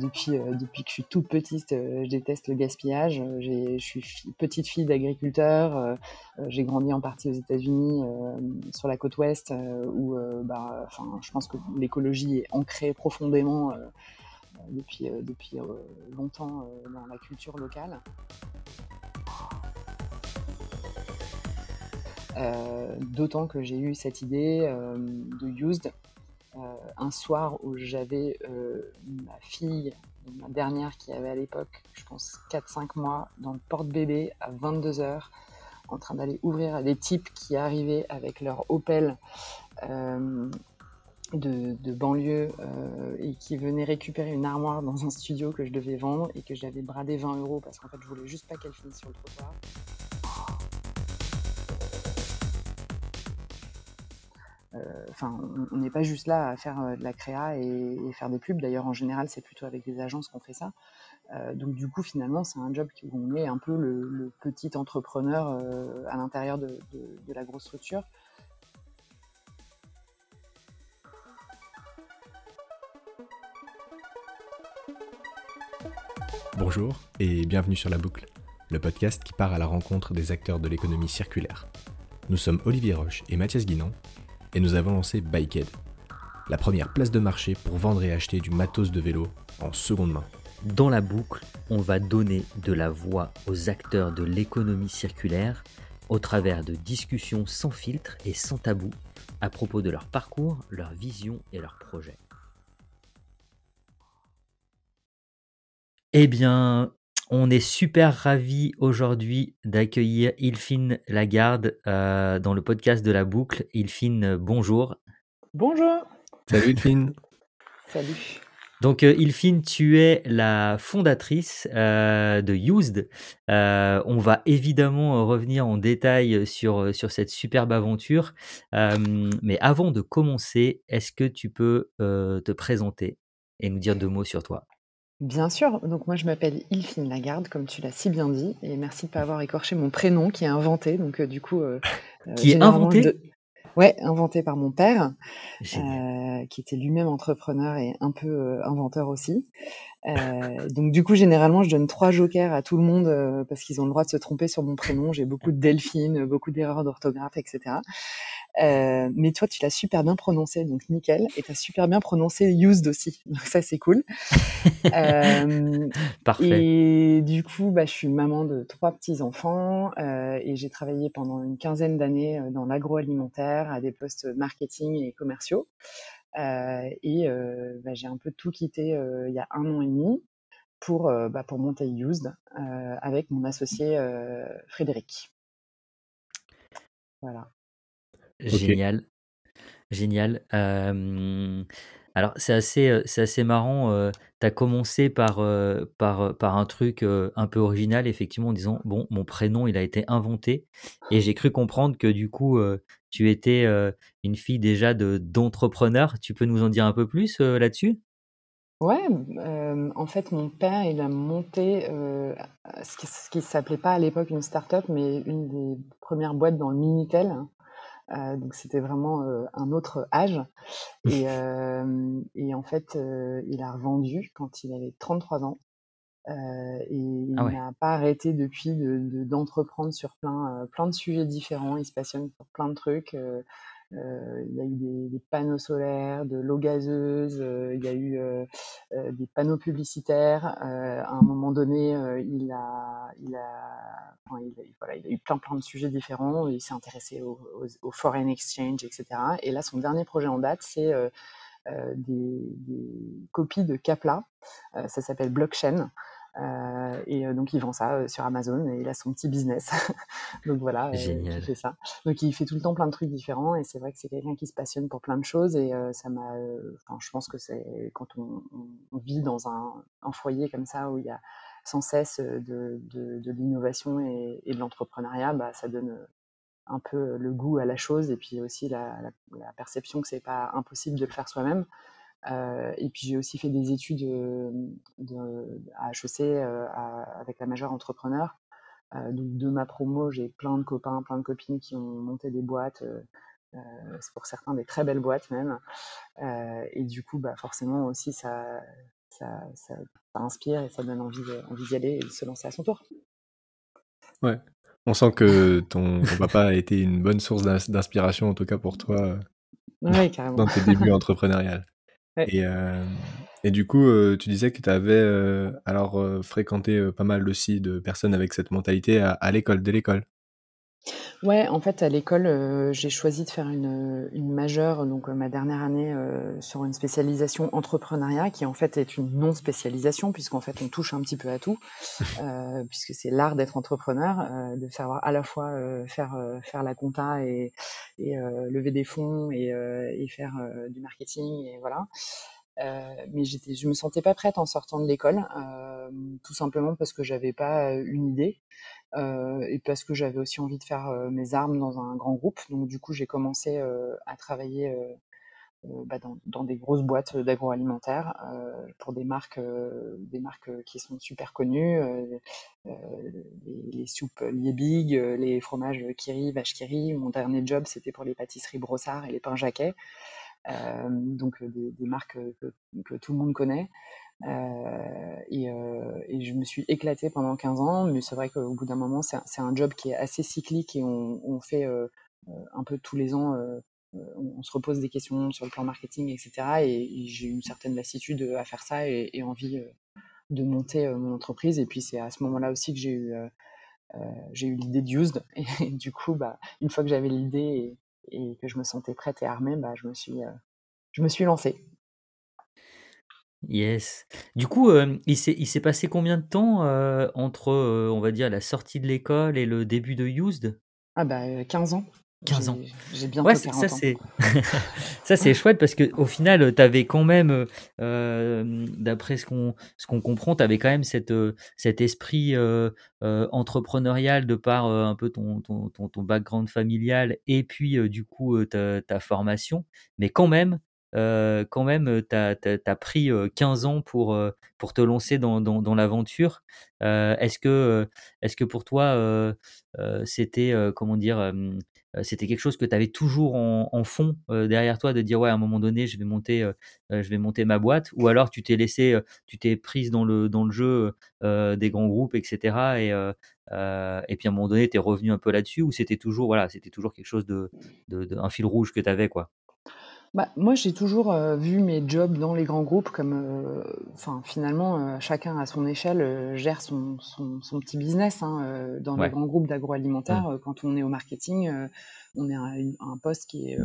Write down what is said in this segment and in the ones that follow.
depuis, depuis que je suis toute petite, je déteste le gaspillage. je suis petite fille d'agriculteur. j'ai grandi en partie aux États-Unis, sur la côte ouest, où bah, je pense que l'écologie est ancrée profondément depuis, depuis longtemps dans la culture locale. D'autant que j'ai eu cette idée de Used un soir où j'avais ma fille, ma dernière qui avait à l'époque, je pense, 4-5 mois, dans le porte-bébé à 22h, en train d'aller ouvrir à des types qui arrivaient avec leur Opel de, banlieue et qui venaient récupérer une armoire dans un studio que je devais vendre et que j'avais bradé 20 euros parce qu'en fait je voulais juste pas qu'elle finisse sur le trottoir. Enfin, on n'est pas juste là à faire euh, de la créa et, faire des pubs. D'ailleurs, en général, c'est plutôt avec des agences qu'on fait ça. Euh, donc, du coup, finalement, c'est un job où on est un peu le, petit entrepreneur à l'intérieur de, la grosse structure. Bonjour et bienvenue sur La Boucle, le podcast qui part à la rencontre des acteurs de l'économie circulaire. Nous sommes Olivier Roche et Mathias Guinan et nous avons lancé Bikehead, la première place de marché pour vendre et acheter du matos de vélo en seconde main. Dans la boucle, on va donner de la voix aux acteurs de l'économie circulaire au travers de discussions sans filtre et sans tabou à propos de leur parcours, leur vision et leurs projets. Eh bien, on est super ravis aujourd'hui d'accueillir Ilfine Lagarde euh, dans le podcast de la boucle. Ilfine, bonjour. Bonjour. Salut Ilfine. Salut. Donc euh, Ilfine, tu es la fondatrice euh, de Used. on va évidemment revenir en détail sur, sur cette superbe aventure. mais avant de commencer, est-ce que tu peux te présenter et nous dire deux mots sur toi? Bien sûr, donc moi je m'appelle Ilfine Lagarde, comme tu l'as si bien dit, et merci de ne pas avoir écorché mon prénom qui est inventé, donc euh, du coup... Euh, euh, qui est inventé? Ouais, inventé par mon père, qui était lui-même entrepreneur et un peu inventeur aussi. Donc du coup, généralement, je donne trois jokers à tout le monde parce qu'ils ont le droit de se tromper sur mon prénom. J'ai beaucoup de Delphine, beaucoup d'erreurs d'orthographe, etc. Euh, mais toi, tu l'as super bien prononcé, donc nickel. Et tu as super bien prononcé used aussi. Donc ça, c'est cool. euh, Parfait. Et du coup, bah, je suis maman de trois petits-enfants euh, et j'ai travaillé pendant une quinzaine d'années euh, dans l'agroalimentaire à des postes marketing et commerciaux. Euh, et euh, bah, j'ai un peu tout quitté il y a un an et demi pour, bah, pour monter Used avec mon associé Frédéric. Voilà. Génial, génial. Alors c'est assez, c'est assez marrant, tu as commencé par, par, par un truc, un peu original effectivement en disant: «Bon, mon prénom il a été inventé» et j'ai cru comprendre que du coup, tu étais, une fille déjà de d'entrepreneur. Tu peux nous en dire un peu plus, là-dessus? Ouais, en fait, mon père, il a monté, ce qui qui s'appelait pas à l'époque une start-up, mais une des premières boîtes dans le Minitel. Euh, donc c'était vraiment euh, un autre âge. Et, euh, et en fait, il a revendu quand il avait 33 ans. et il ah n'a pas arrêté depuis d'entreprendre de, sur plein, plein de sujets différents. Il se passionne pour plein de trucs. Euh, il y a eu des, panneaux solaires, de l'eau gazeuse, euh, il y a eu euh, des panneaux publicitaires. à un moment donné, il a, il a, il eu plein plein de sujets différents. Il s'est intéressé au, foreign exchange, etc. Et là, son dernier projet en date, c'est des, des, copies de Capla. ça s'appelle Blockchain. Euh, et euh, donc il vend ça euh, sur Amazon et il a son petit business. donc voilà, il fait ça. Donc il fait tout le temps plein de trucs différents et c'est vrai que c'est quelqu'un qui se passionne pour plein de choses et ça m'a. Enfin, je pense que c'est quand on, vit dans un, un, foyer comme ça où il y a sans cesse de, de, de l'innovation et, et, de l'entrepreneuriat, bah, ça donne un peu le goût à la chose et puis aussi la, la, la perception que c'est pas impossible de le faire soi-même. Euh, et puis j'ai aussi fait des études de, à HEC euh, avec la majeure entrepreneur. Donc de ma promo, j'ai plein de copains, plein de copines qui ont monté des boîtes. c'est pour certains des très belles boîtes même. et du coup, bah, forcément aussi, ça, ça, ça, inspire et ça donne envie, envie d'y aller et de se lancer à son tour. Ouais, on sent que ton, papa a été une bonne source d'inspiration, en tout cas pour toi, dans tes débuts entrepreneuriales. Et, du coup, tu disais que tu avais alors fréquenté pas mal aussi de personnes avec cette mentalité à l'école, dès l'école. Ouais, en fait, à l'école, euh, j'ai choisi de faire une, une majeure, donc euh, ma dernière année, euh, sur une spécialisation entrepreneuriat qui, en fait, est une non-spécialisation puisqu'en fait, on touche un petit peu à tout, puisque c'est l'art d'être entrepreneur, de savoir à la fois, faire, faire la compta et et lever des fonds et et faire, du marketing et voilà. mais j'étais je me sentais pas prête en sortant de l'école, tout simplement parce que j'avais pas, une idée. Euh, et parce que j'avais aussi envie de faire euh, mes armes dans un grand groupe. Donc du coup, j'ai commencé euh, à travailler bah, dans, des grosses boîtes d'agroalimentaire pour des marques, des marques qui sont super connues, les, soupes Liebig, les fromages Kiri, vache Kiri. Mon dernier job, c'était pour les pâtisseries Brossard et les pains Jacquet. donc des, marques que, que, tout le monde connaît. Euh, et, euh, et, je me suis éclatée pendant 15 ans, mais c'est vrai qu'au bout d'un moment, c'est un, job qui est assez cyclique et on, fait euh, un peu tous les ans, on, se repose des questions sur le plan marketing, etc. Et, j'ai une certaine lassitude à faire ça et, et envie de monter mon entreprise. Et puis c'est à ce moment-là aussi que j'ai eu, eu l'idée de Used. Et, du coup, bah, une fois que j'avais l'idée et, que je me sentais prête et armée, bah, je me suis, je me suis lancée. Yes. Du coup, il s'est il s'est passé combien de temps, entre, on va dire la sortie de l'école et le début de Used? Ah bah, 15 ans. 15 ans. J'ai bientôt Ouais, ça c'est ça c'est chouette parce qu'au final, tu avais quand même, d'après ce qu'on ce qu'on comprend, tu avais quand même cette, cet esprit, entrepreneurial de par, un peu ton ton ton background familial et puis, du coup, ta ta formation. Mais quand même, euh, quand même, tu as, pris 15 ans pour, pour te lancer dans, dans, l'aventure. est-ce que, est que pour toi, c'était, comment dire, c'était quelque chose que tu avais toujours en, fond derrière toi de dire ouais à un moment donné je vais monter je vais monter ma boîte? Ou alors tu t'es laissé tu t'es prise dans le dans le jeu des grands groupes etc et et puis à un moment donné tu es revenu un peu là-dessus ou c'était toujours voilà c'était toujours quelque chose de, de un fil rouge que tu avais quoi? Bah, moi, j'ai toujours, euh, vu mes jobs dans les grands groupes comme, euh, enfin, finalement, euh, chacun à son échelle, gère son son son petit business, hein, dans les grands groupes d'agroalimentaire, mmh. quand on est au marketing, on est à un poste qui est,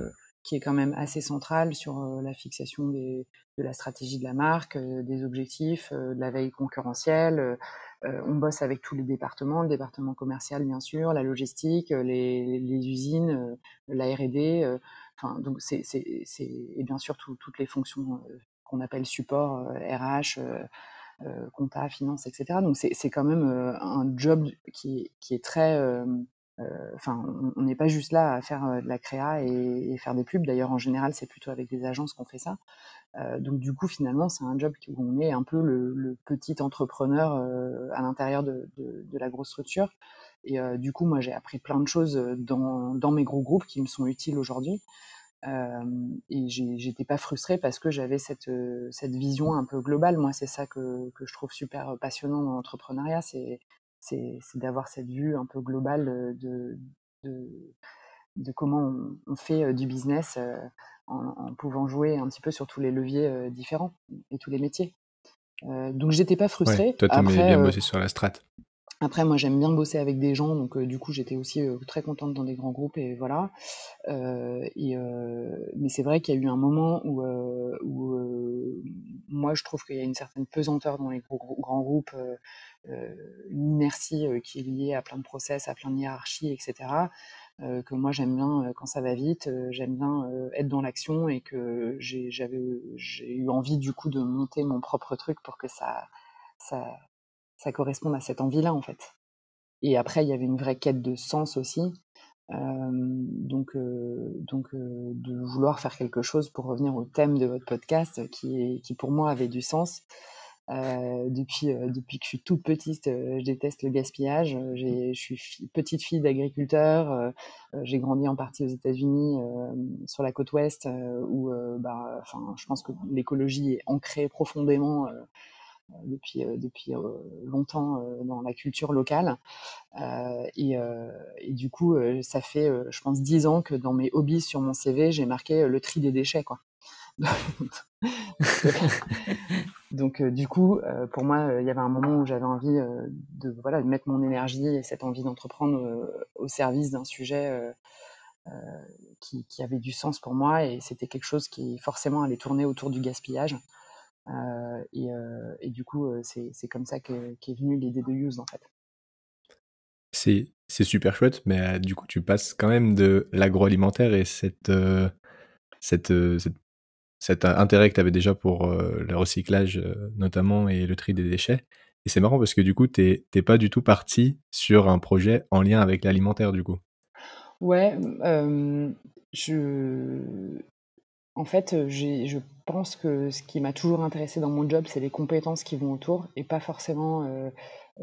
qui est quand même assez central sur, la fixation des de la stratégie de la marque, des objectifs, de la veille concurrentielle, on bosse avec tous les départements, le département commercial bien sûr, la logistique, les les usines, la R&D, Donc c'est, et bien sûr toutes les fonctions qu'on appelle support, RH, compta, finance, etc. Donc c'est quand même un job qui, est très enfin, on n'est pas juste là à faire de la créa et, faire des pubs. D'ailleurs, en général, c'est plutôt avec des agences qu'on fait ça. donc, du coup, finalement, c'est un job où on est un peu le, petit entrepreneur à l'intérieur de, la grosse structure. Et du coup, moi, j'ai appris plein de choses dans, mes gros groupes qui me sont utiles aujourd'hui. Et j'étais pas frustrée parce que j'avais cette, cette vision un peu globale. Moi, c'est ça que, que, je trouve super passionnant dans l'entrepreneuriat, c'est d'avoir cette vue un peu globale de, de, de comment on, fait du business en, pouvant jouer un petit peu sur tous les leviers différents et tous les métiers. donc j'étais pas frustrée. toi, tu bien bossé sur la strate. Après, moi, j'aime bien bosser avec des gens, donc du coup, j'étais aussi très contente dans des grands groupes et voilà. et, mais c'est vrai qu'il y a eu un moment où, moi, je trouve qu'il y a une certaine pesanteur dans les grands groupes, une inertie qui est liée à plein de process, à plein de hiérarchies, etc. que moi, j'aime bien quand ça va vite, j'aime bien être dans l'action et que j'ai eu envie du coup de monter mon propre truc pour que ça, ça corresponde à cette envie-là, en fait. Et après, il y avait une vraie quête de sens aussi. donc, donc de vouloir faire quelque chose pour revenir au thème de votre podcast qui, est, qui pour moi avait du sens. depuis, depuis que je suis toute petite, je déteste le gaspillage. je suis petite fille d'agriculteur. j'ai grandi en partie aux États-Unis, sur la côte ouest, où bah, je pense que l'écologie est ancrée profondément depuis, depuis longtemps dans la culture locale. Et, du coup, ça fait, je pense, dix ans que dans mes hobbies sur mon CV, j'ai marqué le tri des déchets. Quoi. Donc, du coup, pour moi, il y avait un moment où j'avais envie de, voilà, de mettre mon énergie et cette envie d'entreprendre au service d'un sujet qui, qui, avait du sens pour moi. Et c'était quelque chose qui forcément allait tourner autour du gaspillage. Et, et, du coup, c'est comme ça qu'est est venue l'idée de Use, en fait. C'est super chouette, mais du coup, tu passes quand même de l'agroalimentaire et cette, cette, cette cet intérêt que tu avais déjà pour le recyclage notamment et le tri des déchets. Et c'est marrant parce que du coup, tu n'es pas du tout parti sur un projet en lien avec l'alimentaire du coup. Ouais, je... en fait, je pense que ce qui m'a toujours intéressé dans mon job, c'est les compétences qui vont autour et pas forcément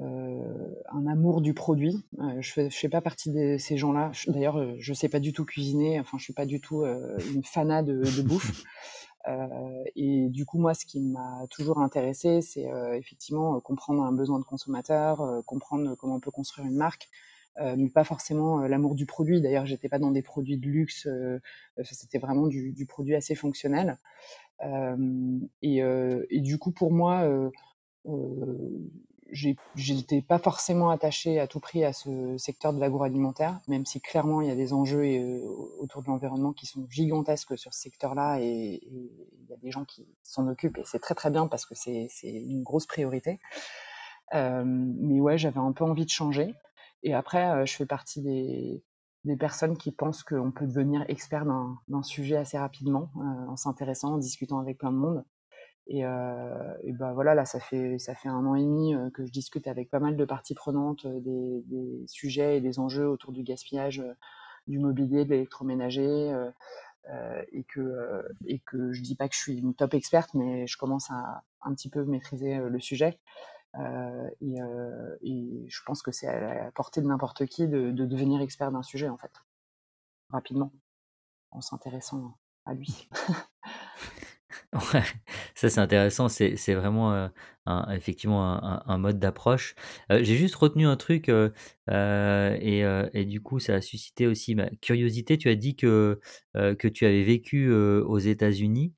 un amour du produit. je ne fais, pas partie de ces gens-là. D'ailleurs, je ne sais pas du tout cuisiner, enfin, je suis pas du tout une fanade de, de bouffe. Euh, et du coup, moi, ce qui m'a toujours intéressé, c'est euh, effectivement euh, comprendre un besoin de consommateur, comprendre comment on peut construire une marque, mais pas forcément l'amour du produit. D'ailleurs, j'étais pas dans des produits de luxe, c'était vraiment du, du, produit assez fonctionnel. Et, du coup, pour moi, j'étais pas forcément attachée à tout prix à ce secteur de l'agroalimentaire, même si clairement il y a des enjeux euh, autour de l'environnement qui sont gigantesques sur ce secteur-là et, il y a des gens qui s'en occupent et c'est très très bien parce que c'est une grosse priorité. Euh, mais ouais, j'avais un peu envie de changer. Et après, je fais partie des, personnes qui pensent qu'on peut devenir expert d'un sujet assez rapidement en s'intéressant, en discutant avec plein de monde. Et, ben voilà, là, ça fait, un an et demi que je discute avec pas mal de parties prenantes des, des sujets et des enjeux autour du gaspillage du mobilier, de l'électroménager. Et que et que je dis pas que je suis une top experte, mais je commence à un petit peu maîtriser le sujet. Et, et, je pense que c'est à la portée de n'importe qui de, de, devenir expert d'un sujet en fait, rapidement, en s'intéressant à lui. Ouais, ça c'est intéressant, c'est vraiment, euh, effectivement un mode d'approche. Euh, j'ai juste retenu un truc, euh, et et du coup ça a suscité aussi ma curiosité. Tu as dit que, que tu avais vécu, aux États-Unis.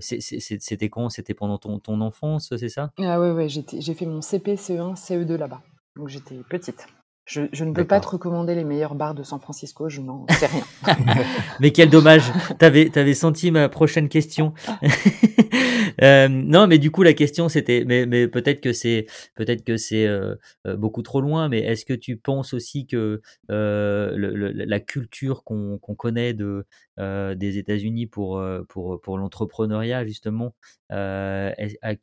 C'était quand? C'était pendant ton ton enfance, c'est ça? Ah ouais, ouais, j'ai fait mon CP, CE1, CE2 là-bas, donc j'étais petite. Je, je, ne peux pas te recommander les meilleurs bars de San Francisco, je n'en sais rien. mais quel dommage, t'avais avais senti ma prochaine question. euh, non, mais du coup la question c'était, mais, mais peut-être que c'est peut-être que c'est euh, euh, beaucoup trop loin, mais est-ce que tu penses aussi que euh, le, le, la culture qu'on qu'on connaît de euh, des États-Unis pour pour pour l'entrepreneuriat justement, à,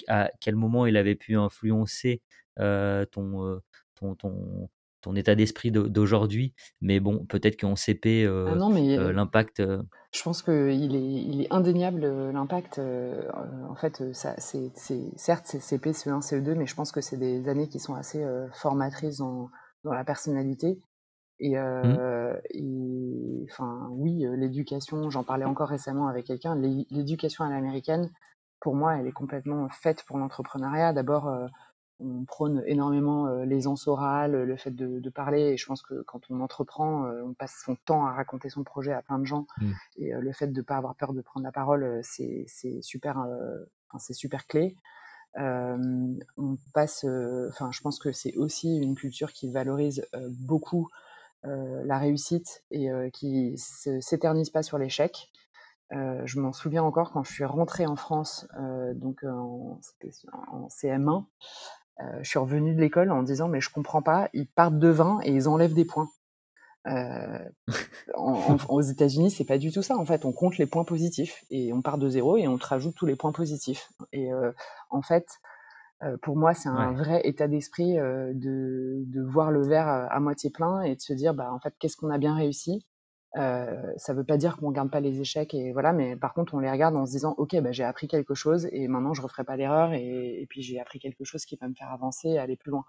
à, quel moment il avait pu influencer ton ton, ton, ton état d'esprit d'aujourd'hui. Mais bon, peut-être qu'en CP, euh, ah euh, l'impact. Euh je pense qu'il est, il est indéniable l'impact. en fait, ça, c'est, certes, c'est CP, CE1, CE2, mais je pense que c'est des années qui sont assez formatrices dans, dans, la personnalité. Et, mmh. et enfin, oui, l'éducation, j'en parlais encore récemment avec quelqu'un, l'éducation à l'américaine, pour moi, elle est complètement faite pour l'entrepreneuriat. D'abord, on prône énormément euh, l'aisance orale, le fait de, parler. Et je pense que quand on entreprend, euh, on passe son temps à raconter son projet à plein de gens. Mmh. Et euh, le fait de ne pas avoir peur de prendre la parole, c'est super, c'est super clé. on passe, enfin, je pense que c'est aussi une culture qui valorise beaucoup la réussite et qui s'éternise pas sur l'échec. je m'en souviens encore quand je suis rentrée en France, donc en, en CM1. Euh, je suis revenue de l'école en disant mais je comprends pas, ils partent de 20 et ils enlèvent des points. Euh, aux États-Unis, c'est pas du tout ça. En fait, on compte les points positifs et on part de zéro et on te rajoute tous les points positifs. Et euh, en fait, pour moi, c'est un vrai état d'esprit de, de, voir le verre à moitié plein et de se dire, bah, en fait, qu'est-ce qu'on a bien réussi? Ça veut pas dire qu'on regarde pas les échecs et voilà, mais par contre on les regarde en se disant ok bah, j'ai appris quelque chose et maintenant je referai pas l'erreur et, puis j'ai appris quelque chose qui va me faire avancer et aller plus loin.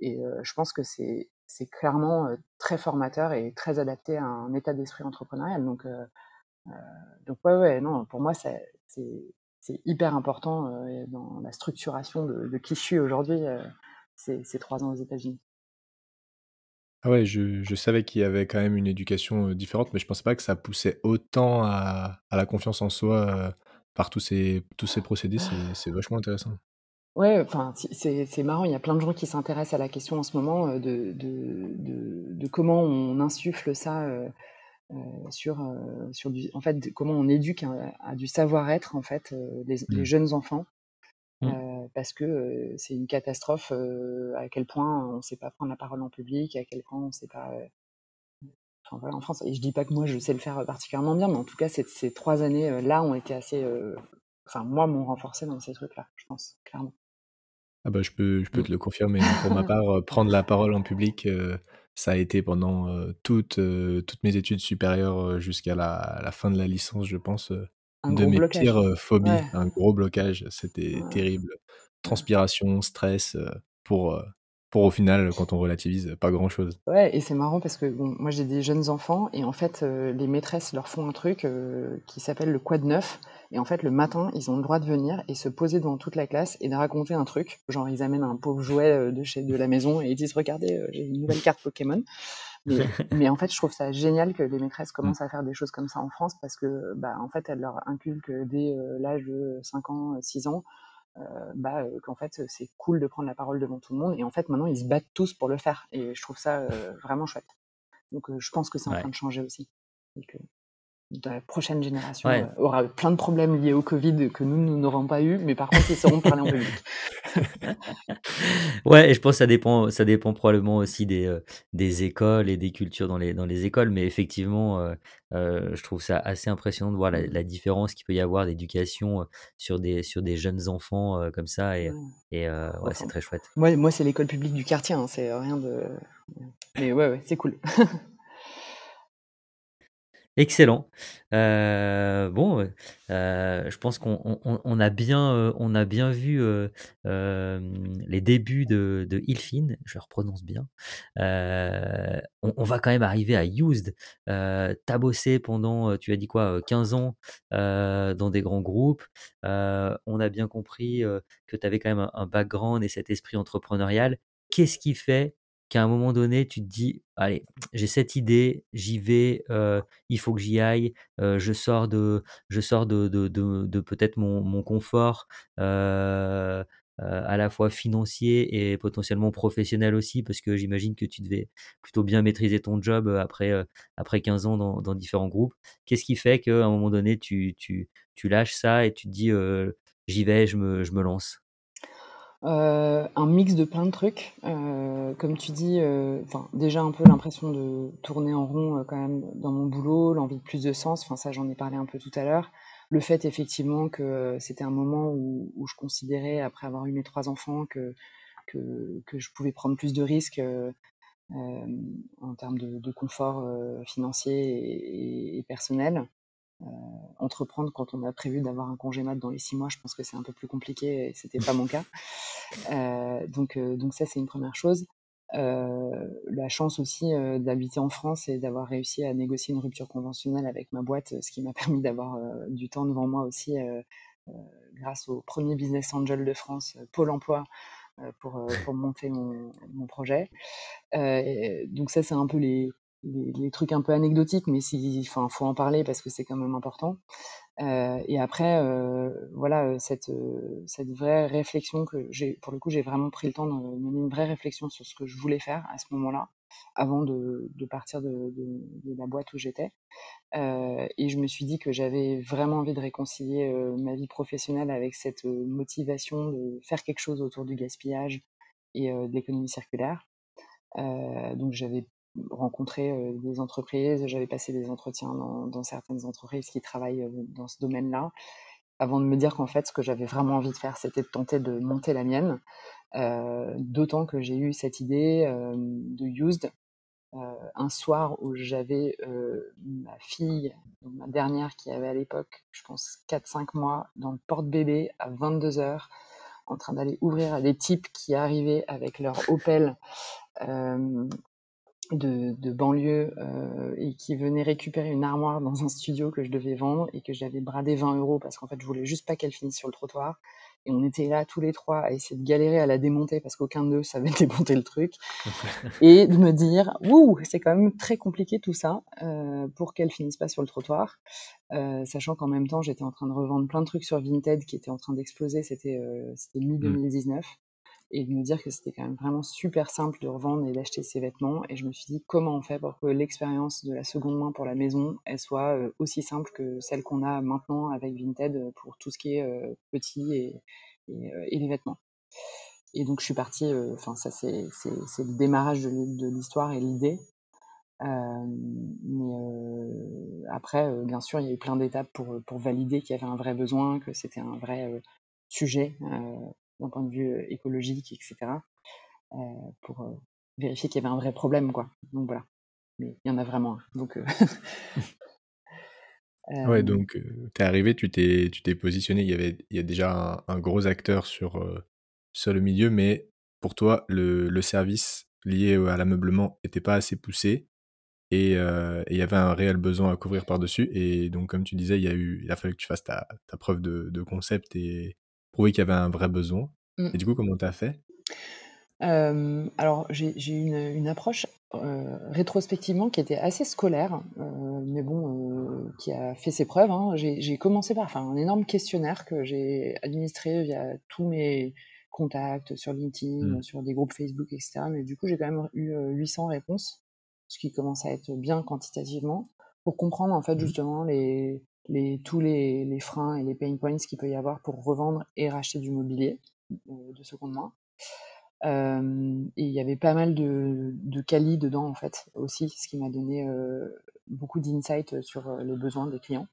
Et je pense que c'est clairement très formateur et très adapté à un état d'esprit entrepreneurial. Donc donc ouais, ouais, non, pour moi, c'est hyper important dans la structuration de, qui je suis aujourd'hui, ces trois ans aux États-Unis. Ah ouais, je, je savais qu'il y avait quand même une éducation différente, mais je pensais pas que ça poussait autant à, à la confiance en soi par tous ces, tous ces procédés. C'est vachement intéressant. Ouais, enfin, c'est marrant, il y a plein de gens qui s'intéressent à la question en ce moment de, de, de, comment on insuffle ça sur, sur du, en fait, comment on éduque à, du savoir-être, en fait, les, les, mmh. jeunes enfants. Mmh. parce que c'est une catastrophe à quel point on ne sait pas prendre la parole en public, à quel point on ne sait pas. Enfin, voilà, en France, et je dis pas que moi je sais le faire particulièrement bien, mais en tout cas, ces, ces trois années-là ont été assez. Enfin, moi, m'ont renforcé dans ces trucs-là, je pense, clairement. Ah bah, je peux, je peux mmh. te le confirmer. Hein. Pour ma part, prendre la parole en public, ça a été pendant toutes, toutes mes études supérieures jusqu'à la, la, fin de la licence, je pense, de mes pires phobies. Un gros blocage, c'était terrible. Transpiration, stress, pour, pour au final, quand on relativise, pas grand-chose. Ouais, et c'est marrant parce que moi j'ai des jeunes enfants et en fait les maîtresses leur font un truc qui s'appelle le quad neuf et en fait, le matin, ils ont le droit de venir et se poser devant toute la classe et de raconter un truc. Genre, ils amènent un pauvre jouet de chez de la maison et ils disent Regardez, j'ai une nouvelle carte Pokémon. Mais, en fait, je trouve ça génial que les maîtresses commencent à faire des choses comme ça en France parce que, bah, en fait, elles leur inculquent dès euh, l'âge de 5 ans, 6 ans, bah, qu'en fait, c'est cool de prendre la parole devant tout le monde. Et en fait, maintenant, ils se battent tous pour le faire. Et je trouve ça vraiment chouette. Donc, je pense que c'est en train de changer aussi la prochaine génération euh, aura plein de problèmes liés au Covid que nous, nous n'aurons pas eu, mais par contre, ils sauront parler en public. ouais, et je pense que ça dépend, ça dépend probablement aussi des, euh, des écoles et des cultures dans les, dans les écoles, mais effectivement, euh, je trouve ça assez impressionnant de voir la, différence qu'il peut y avoir d'éducation sur des, sur des jeunes enfants comme ça, et, et ouais, c'est très chouette. Moi, moi c'est l'école publique du quartier, hein, c'est rien de... Mais ouais, ouais c'est cool. Excellent. Euh, bon, euh, je pense qu'on a bien, a bien vu les débuts de, Ilfin, je reprononce bien. On, va quand même arriver à Used. T'as bossé pendant, tu as dit quoi, 15 ans dans des grands groupes. on a bien compris que tu avais quand même un background et cet esprit entrepreneurial. Qu'est-ce qui fait qu'à un moment donné, tu te dis, allez, j'ai cette idée, j'y vais, il faut que j'y aille, je sors de, je sors de, de, peut-être mon, confort. à la fois financier et potentiellement professionnel aussi, parce que j'imagine que tu devais plutôt bien maîtriser ton job après, après 15 ans dans, différents groupes. Qu'est-ce qui fait qu'à un moment donné, tu, tu, lâches ça et tu te dis, j'y vais, je me lance? Euh, un mix de plein de trucs. Euh, comme tu dis, euh, déjà un peu l'impression de tourner en rond, quand même dans mon boulot, l'envie de plus de sens, enfin ça j'en ai parlé un peu tout à l'heure. Le fait effectivement que, c'était un moment où je considérais après avoir eu mes trois enfants que que je pouvais prendre plus de risques, en termes de confort, financier et personnel. Euh, entreprendre quand on a prévu d'avoir un congé mat dans les six mois, je pense que c'est un peu plus compliqué et c'était pas mon cas. Euh, donc, euh, donc ça c'est une première chose. la chance aussi d'habiter en France et d'avoir réussi à négocier une rupture conventionnelle avec ma boîte, ce qui m'a permis d'avoir du temps devant moi aussi grâce au premier business angel de France, Pôle Emploi, pour, pour monter mon, mon projet. donc ça c'est un peu les, les, trucs un peu anecdotiques, mais il faut en parler parce que c'est quand même important. Euh, et après, euh, voilà, euh, cette, cette vraie réflexion que j'ai, pour le coup, j'ai vraiment pris le temps de mener une vraie réflexion sur ce que je voulais faire à ce moment-là, avant de, partir de, la boîte où j'étais. et je me suis dit que j'avais vraiment envie de réconcilier ma vie professionnelle avec cette motivation de faire quelque chose autour du gaspillage et de l'économie circulaire. donc j'avais rencontrer des entreprises, j'avais passé des entretiens dans, certaines entreprises qui travaillent dans ce domaine-là, avant de me dire qu'en fait, ce que j'avais vraiment envie de faire, c'était de tenter de monter la mienne. D'autant que j'ai eu cette idée de Used un soir où j'avais ma fille, ma dernière qui avait à l'époque, je pense, 4-5 mois, dans le porte-bébé à 22h, en train d'aller ouvrir à des types qui arrivaient avec leur Opel de, banlieue euh, et qui venait récupérer une armoire dans un studio que je devais vendre et que j'avais bradé 20 euros parce qu'en fait je voulais juste pas qu'elle finisse sur le trottoir. Et on était là tous les trois à essayer de galérer à la démonter parce qu'aucun d'eux savait démonter le truc. et de me dire, ouh, c'est quand même très compliqué tout ça euh, pour qu'elle finisse pas sur le trottoir. Euh, sachant qu'en même temps, j'étais en train de revendre plein de trucs sur Vinted qui étaient en train d'exploser. C'était c'était mi-2019 et de me dire que c'était quand même vraiment super simple de revendre et d'acheter ses vêtements. Et je me suis dit comment on fait pour que l'expérience de la seconde main pour la maison, elle soit euh, aussi simple que celle qu'on a maintenant avec Vinted pour tout ce qui est euh, petit et, euh, et, les vêtements. Et donc je suis partie, enfin ça c'est le démarrage de l'histoire et l'idée. mais après, bien sûr, il y a eu plein d'étapes pour, pour valider qu'il y avait un vrai besoin, que c'était un vrai sujet d'un point de vue écologique, etc., pour vérifier qu'il y avait un vrai problème, quoi. Donc voilà. Mais il y en a vraiment un. Donc, ouais, donc tu es arrivé, tu t'es, tu t'es positionné, il y avait il y a déjà un, gros acteur sur, sur le milieu, mais pour toi, le, le service lié à l'ameublement n'était pas assez poussé et il y avait un réel besoin à couvrir par-dessus. Et donc, comme tu disais, il, y a eu, il a fallu que tu fasses ta, ta preuve de, de, concept et prouver qu'il y avait un vrai besoin. Mmh. Et du coup, comment tu as fait alors j'ai eu une, une approche rétrospectivement qui était assez scolaire, mais bon, qui a fait ses preuves. Hein. J'ai commencé par un énorme questionnaire que j'ai administré via tous mes contacts sur LinkedIn, mmh. sur des groupes Facebook, etc. Mais du coup, j'ai quand même eu 800 réponses, ce qui commence à être bien quantitativement, pour comprendre en fait mmh. justement les, les, tous les, freins et les pain points qu'il peut y avoir pour revendre et racheter du mobilier euh, de seconde main. Euh, il y avait pas mal de, de quali dedans en fait aussi, ce qui m'a donné euh, beaucoup d'insight sur les besoins des clients.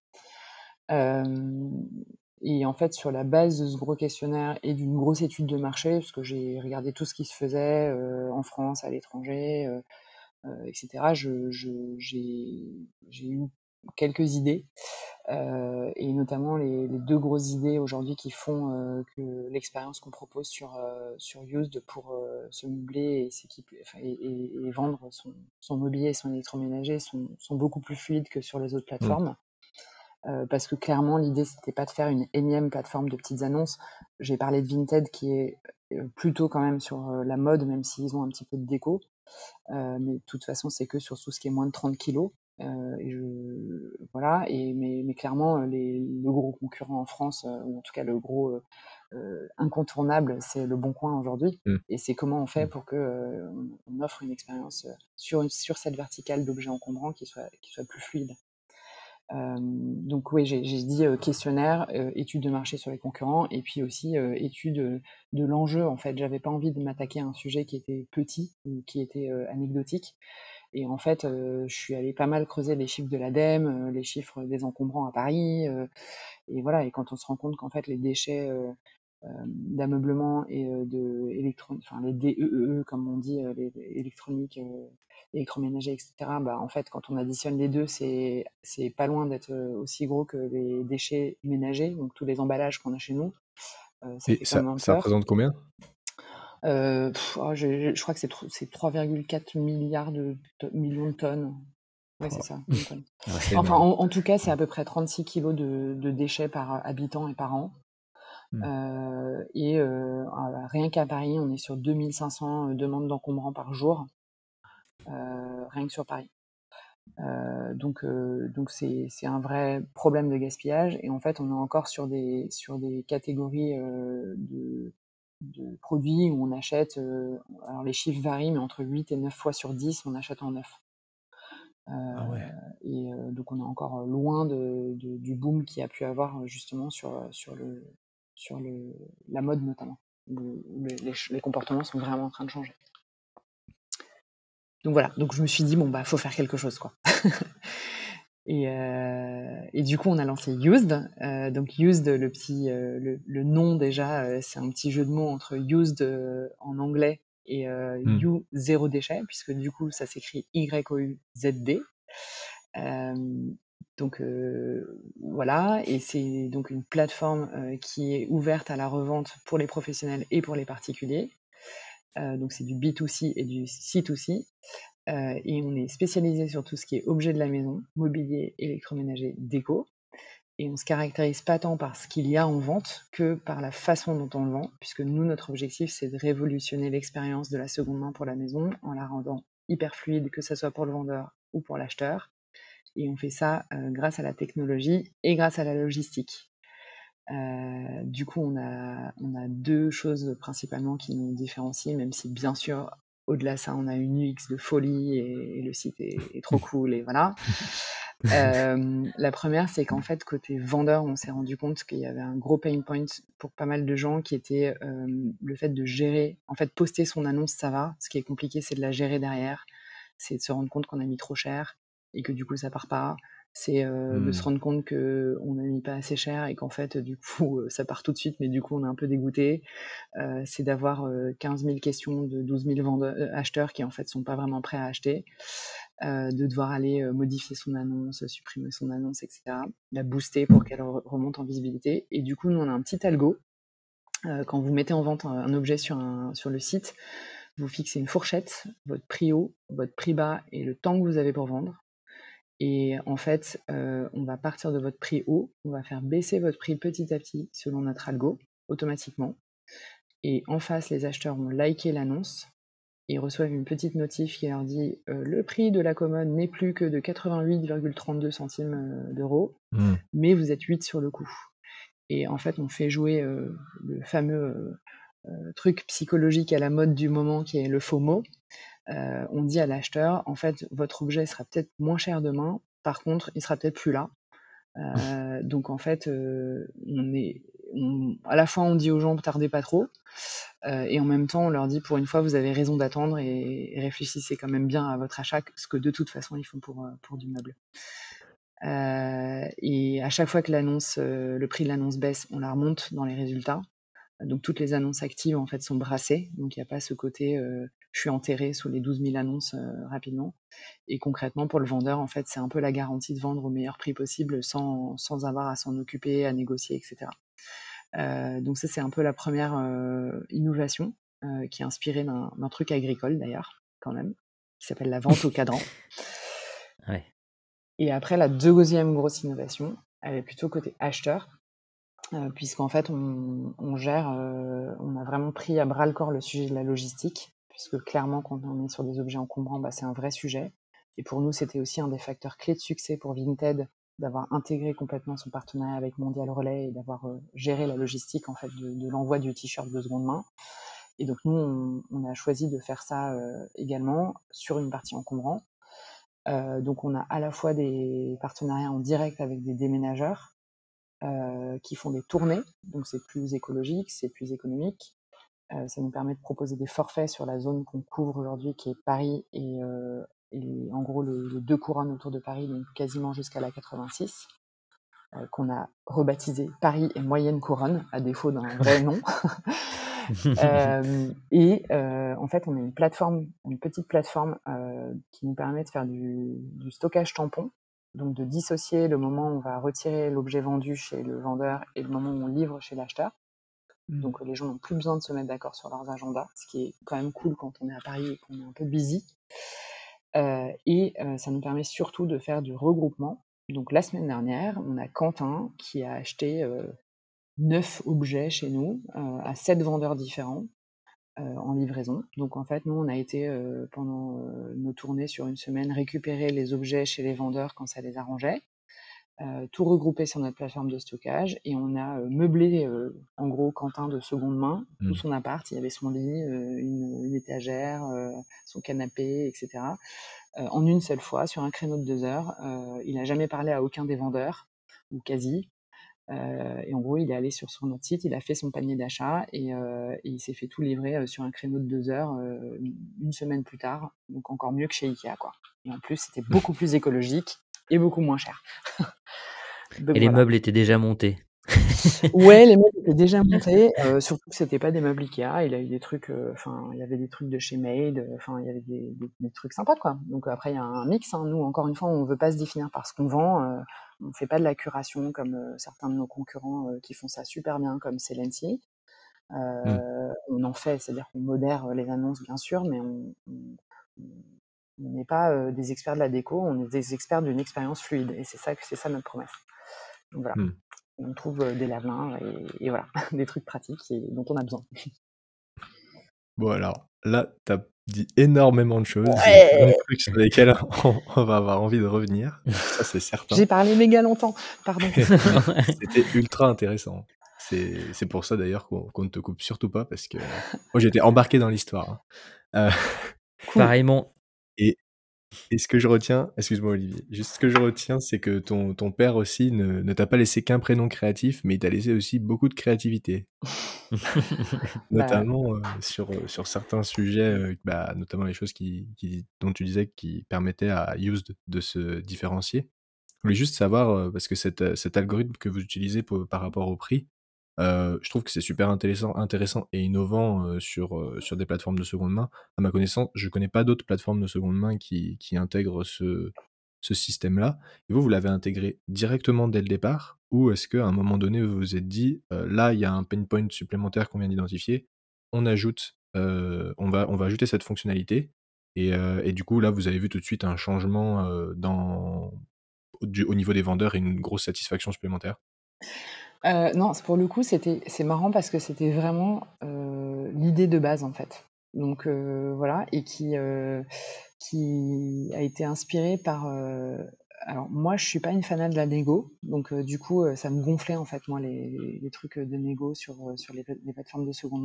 et en fait, sur la base de ce gros questionnaire et d'une grosse étude de marché, parce que j'ai regardé tout ce qui se faisait en France, à l'étranger, etc., j'ai eu quelques idées. Euh, et notamment les, deux grosses idées aujourd'hui qui font euh, que l'expérience qu'on propose sur, euh, sur Used pour se meubler et, et, vendre son, son, mobilier et son électroménager sont, sont, beaucoup plus fluides que sur les autres mmh. plateformes. parce que clairement, l'idée, c'était pas de faire une énième plateforme de petites annonces. J'ai parlé de Vinted qui est plutôt quand même sur la mode, même s'ils ont un petit peu de déco. mais de toute façon, c'est que sur tout ce qui est moins de 30 kilos. Euh, et je, voilà, et, mais, mais clairement, euh, les, le gros concurrent en France, euh, ou en tout cas le gros incontournable, c'est le Bon Coin aujourd'hui. Mmh. Et c'est comment on fait mmh. pour que on offre une expérience sur, sur cette verticale d'objets encombrants qui soit, qui soit plus fluide. Donc oui, j'ai dit questionnaire, étude de marché sur les concurrents, et puis aussi étude de l'enjeu. En fait, j'avais pas envie de m'attaquer à un sujet qui était petit ou qui était anecdotique. Et en fait, euh, je suis allée pas mal creuser les chiffres de l'ADEME, euh, les chiffres des encombrants à Paris. Euh, et voilà, et quand on se rend compte qu'en fait, les déchets d'ameublement et de électronique, enfin les DEE, e e, comme on dit, les électroniques, électroménager, etc. Bah, en fait, quand on additionne les deux, c'est c'est pas loin d'être aussi gros que les déchets ménagers, donc tous les emballages qu'on a chez nous. ça, et ça, ça représente combien? Euh, oh, je, crois que c'est 3,4 milliards de, millions de tonnes. Ouais, c'est ça. enfin, en, tout cas, c'est à peu près 36 kilos de, déchets par habitant et par an. Mmh. Euh, et euh, rien qu'à Paris, on est sur 2500 demandes d'encombrants par jour, rien que sur Paris. donc, donc c'est, un vrai problème de gaspillage. Et en fait, on est encore sur des, sur des catégories de, de produits où on achète, euh, alors les chiffres varient, mais entre 8 et 9 fois sur 10, on achète en neuf. Euh, ah et euh, donc on est encore loin de, du boom qui a pu avoir justement sur, sur, le, sur le, la mode notamment, où, les, les, comportements sont vraiment en train de changer. Donc voilà, donc je me suis dit, bon, bah, faut faire quelque chose, quoi. Et, euh, et, du coup, on a lancé Used. Euh, donc Used, le petit, euh, le, le, nom déjà, c'est un petit jeu de mots entre Used en anglais et mmh. You zéro déchet, puisque du coup, ça s'écrit Y-O-U-Z-D. donc voilà, et c'est donc une plateforme qui est ouverte à la revente pour les professionnels et pour les particuliers. donc c'est du B2C et du C2C. Et on est spécialisé sur tout ce qui est objet de la maison, mobilier, électroménager, déco. Et on se caractérise pas tant par ce qu'il y a en vente que par la façon dont on le vend, puisque nous, notre objectif, c'est de révolutionner l'expérience de la seconde main pour la maison en la rendant hyper fluide, que ce soit pour le vendeur ou pour l'acheteur. Et on fait ça grâce à la technologie et grâce à la logistique. Euh, du coup, on a deux choses principalement qui nous différencient, même si bien sûr, au-delà de ça, on a une UX de folie et, le site est, trop cool et voilà. Euh, la première, c'est qu'en fait, côté vendeur, on s'est rendu compte qu'il y avait un gros pain point pour pas mal de gens qui était euh, le fait de gérer. En fait, poster son annonce, ça va. Ce qui est compliqué, c'est de la gérer derrière. C'est de se rendre compte qu'on a mis trop cher et que du coup, ça part pas c'est de se mmh. rendre compte qu'on n'a mis pas assez cher et qu'en fait, du coup, ça part tout de suite, mais du coup, on est un peu dégoûté. c'est d'avoir 15 000 questions de 12 000 vendeurs, acheteurs qui en fait sont pas vraiment prêts à acheter, de devoir aller modifier son annonce, supprimer son annonce, etc. La booster pour qu'elle remonte en visibilité. Et du coup, nous, on a un petit algo. quand vous mettez en vente un, objet sur, un, sur le site, vous fixez une fourchette, votre prix haut, votre prix bas et le temps que vous avez pour vendre. Et en fait, euh, on va partir de votre prix haut, on va faire baisser votre prix petit à petit selon notre algo, automatiquement. Et en face, les acheteurs vont liker l'annonce et reçoivent une petite notif qui leur dit euh, le prix de la commode n'est plus que de 88,32 centimes euh, d'euros, mmh. mais vous êtes 8 sur le coup. Et en fait, on fait jouer le fameux truc psychologique à la mode du moment qui est le faux mot. Euh, on dit à l'acheteur, en fait, votre objet sera peut-être moins cher demain, par contre, il sera peut-être plus là. Euh, donc en fait, euh, on est, à la fois on dit aux gens tardez pas trop, et en même temps on leur dit pour une fois vous avez raison d'attendre et, réfléchissez quand même bien à votre achat, ce que de toute façon ils font pour, pour du meuble. et à chaque fois que l'annonce, le prix de l'annonce baisse, on la remonte dans les résultats. Donc toutes les annonces actives en fait sont brassées, donc il n'y a pas ce côté je suis enterré sous les 12 000 annonces euh, rapidement. Et concrètement, pour le vendeur, en fait, c'est un peu la garantie de vendre au meilleur prix possible sans, sans avoir à s'en occuper, à négocier, etc. Euh, donc ça, c'est un peu la première innovation qui est inspirée d'un truc agricole d'ailleurs, quand même, qui s'appelle la vente au cadran. Et après, la deuxième grosse innovation, elle est plutôt côté acheteur, puisqu'en fait, on, on gère, on a vraiment pris à bras le corps le sujet de la logistique puisque clairement, quand on est sur des objets encombrants, bah, c'est un vrai sujet. Et pour nous, c'était aussi un des facteurs clés de succès pour Vinted d'avoir intégré complètement son partenariat avec Mondial Relais et d'avoir euh, géré la logistique en fait de, l'envoi du t-shirt de seconde main. Et donc nous, on, a choisi de faire ça euh, également sur une partie encombrant. Euh, donc on a à la fois des partenariats en direct avec des déménageurs qui font des tournées, donc c'est plus écologique, c'est plus économique. Euh, ça nous permet de proposer des forfaits sur la zone qu'on couvre aujourd'hui, qui est Paris et, euh, en gros les, deux couronnes autour de Paris, donc quasiment jusqu'à la 86, euh, qu'on a rebaptisé Paris et Moyenne Couronne, à défaut d'un vrai nom. et en fait, on a une plateforme, une petite plateforme qui nous permet de faire du, du, stockage tampon, donc de dissocier le moment où on va retirer l'objet vendu chez le vendeur et le moment où on livre chez l'acheteur. Mmh. Donc les gens n'ont plus besoin de se mettre d'accord sur leurs agendas, ce qui est quand même cool quand on est à Paris et qu'on est un peu busy. Euh, et euh, ça nous permet surtout de faire du regroupement. Donc la semaine dernière, on a Quentin qui a acheté euh, 9 objets chez nous euh, à 7 vendeurs différents en livraison. Donc en fait, nous, on a été pendant nos tournées sur une semaine récupérer les objets chez les vendeurs quand ça les arrangeait. Euh, tout regroupé sur notre plateforme de stockage et on a euh, meublé euh, en gros Quentin de seconde main tout mmh. son appart. Il y avait son lit, une, étagère, son canapé, etc. en une seule fois sur un créneau de deux heures. il n'a jamais parlé à aucun des vendeurs ou quasi. Et en gros, il est allé sur, son notre site, il a fait son panier d'achat et, et, il s'est fait tout livrer sur un créneau de deux heures une semaine plus tard. Donc encore mieux que chez Ikea, quoi. Et en plus, c'était beaucoup plus écologique et beaucoup moins cher. et les meubles étaient déjà montés. ouais, les meubles étaient déjà montés, euh, surtout que c'était pas des meubles Ikea. Il a eu des trucs, euh, enfin, il y avait des trucs de chez Made, euh, enfin, il y avait des, trucs sympas, quoi. Donc après, il y a un mix. Hein. Nous, encore une fois, on veut pas se définir par ce qu'on vend. On fait pas de la curation comme certains de nos concurrents qui font ça super bien, comme Celency. Mmh. On en fait, c'est-à-dire qu'on modère les annonces, bien sûr, mais on On n'est pas des experts de la déco, on est des experts d'une expérience fluide. Et c'est ça, c'est ça notre promesse. Donc voilà. Mmh. On trouve des lave et, voilà, des trucs pratiques dont on a besoin. Bon, alors là, tu as dit énormément de choses. Ouais. Des trucs sur lesquels on, va avoir envie de revenir. Ça, c'est certain. J'ai parlé méga longtemps, pardon. C'était ultra intéressant. C'est pour ça d'ailleurs qu'on ne te coupe surtout pas parce que moi j'étais embarqué dans l'histoire. Hein. Euh, Pareillement. Et, ce que je retiens, excuse-moi Olivier, juste ce que je retiens, c'est que ton, ton père aussi ne, ne t'a pas laissé qu'un prénom créatif, mais il t'a laissé aussi beaucoup de créativité. Bah, notamment euh, sur, euh, sur certains sujets, euh, bah, notamment les choses qui, qui, dont tu disais qui permettaient à Used de se différencier. Je voulais juste savoir, parce que cet, cet algorithme que vous utilisez par rapport au prix, je trouve que c'est super intéressant, intéressant et innovant sur, sur des plateformes de seconde main. À ma connaissance, je connais pas d'autres plateformes de seconde main qui, qui intègrent ce, ce système-là. Et vous, vous l'avez intégré directement dès le départ Ou est-ce qu'à un moment donné, vous vous êtes dit, là, il y a un pain point supplémentaire qu'on vient d'identifier, on ajoute, on, va, on va ajouter cette fonctionnalité et, et, du coup, là, vous avez vu tout de suite un changement dans, au niveau des vendeurs et une grosse satisfaction supplémentaire? Euh, non, pour le coup, c'était c'est marrant parce que c'était vraiment, euh, l'idée de base, en fait. Donc euh, voilà et qui, qui a été inspirée par, alors moi, je suis pas une fanat de la négo, donc du coup, ça me gonflait, en fait, moi, les les trucs, de négo sur, sur les plateformes de seconde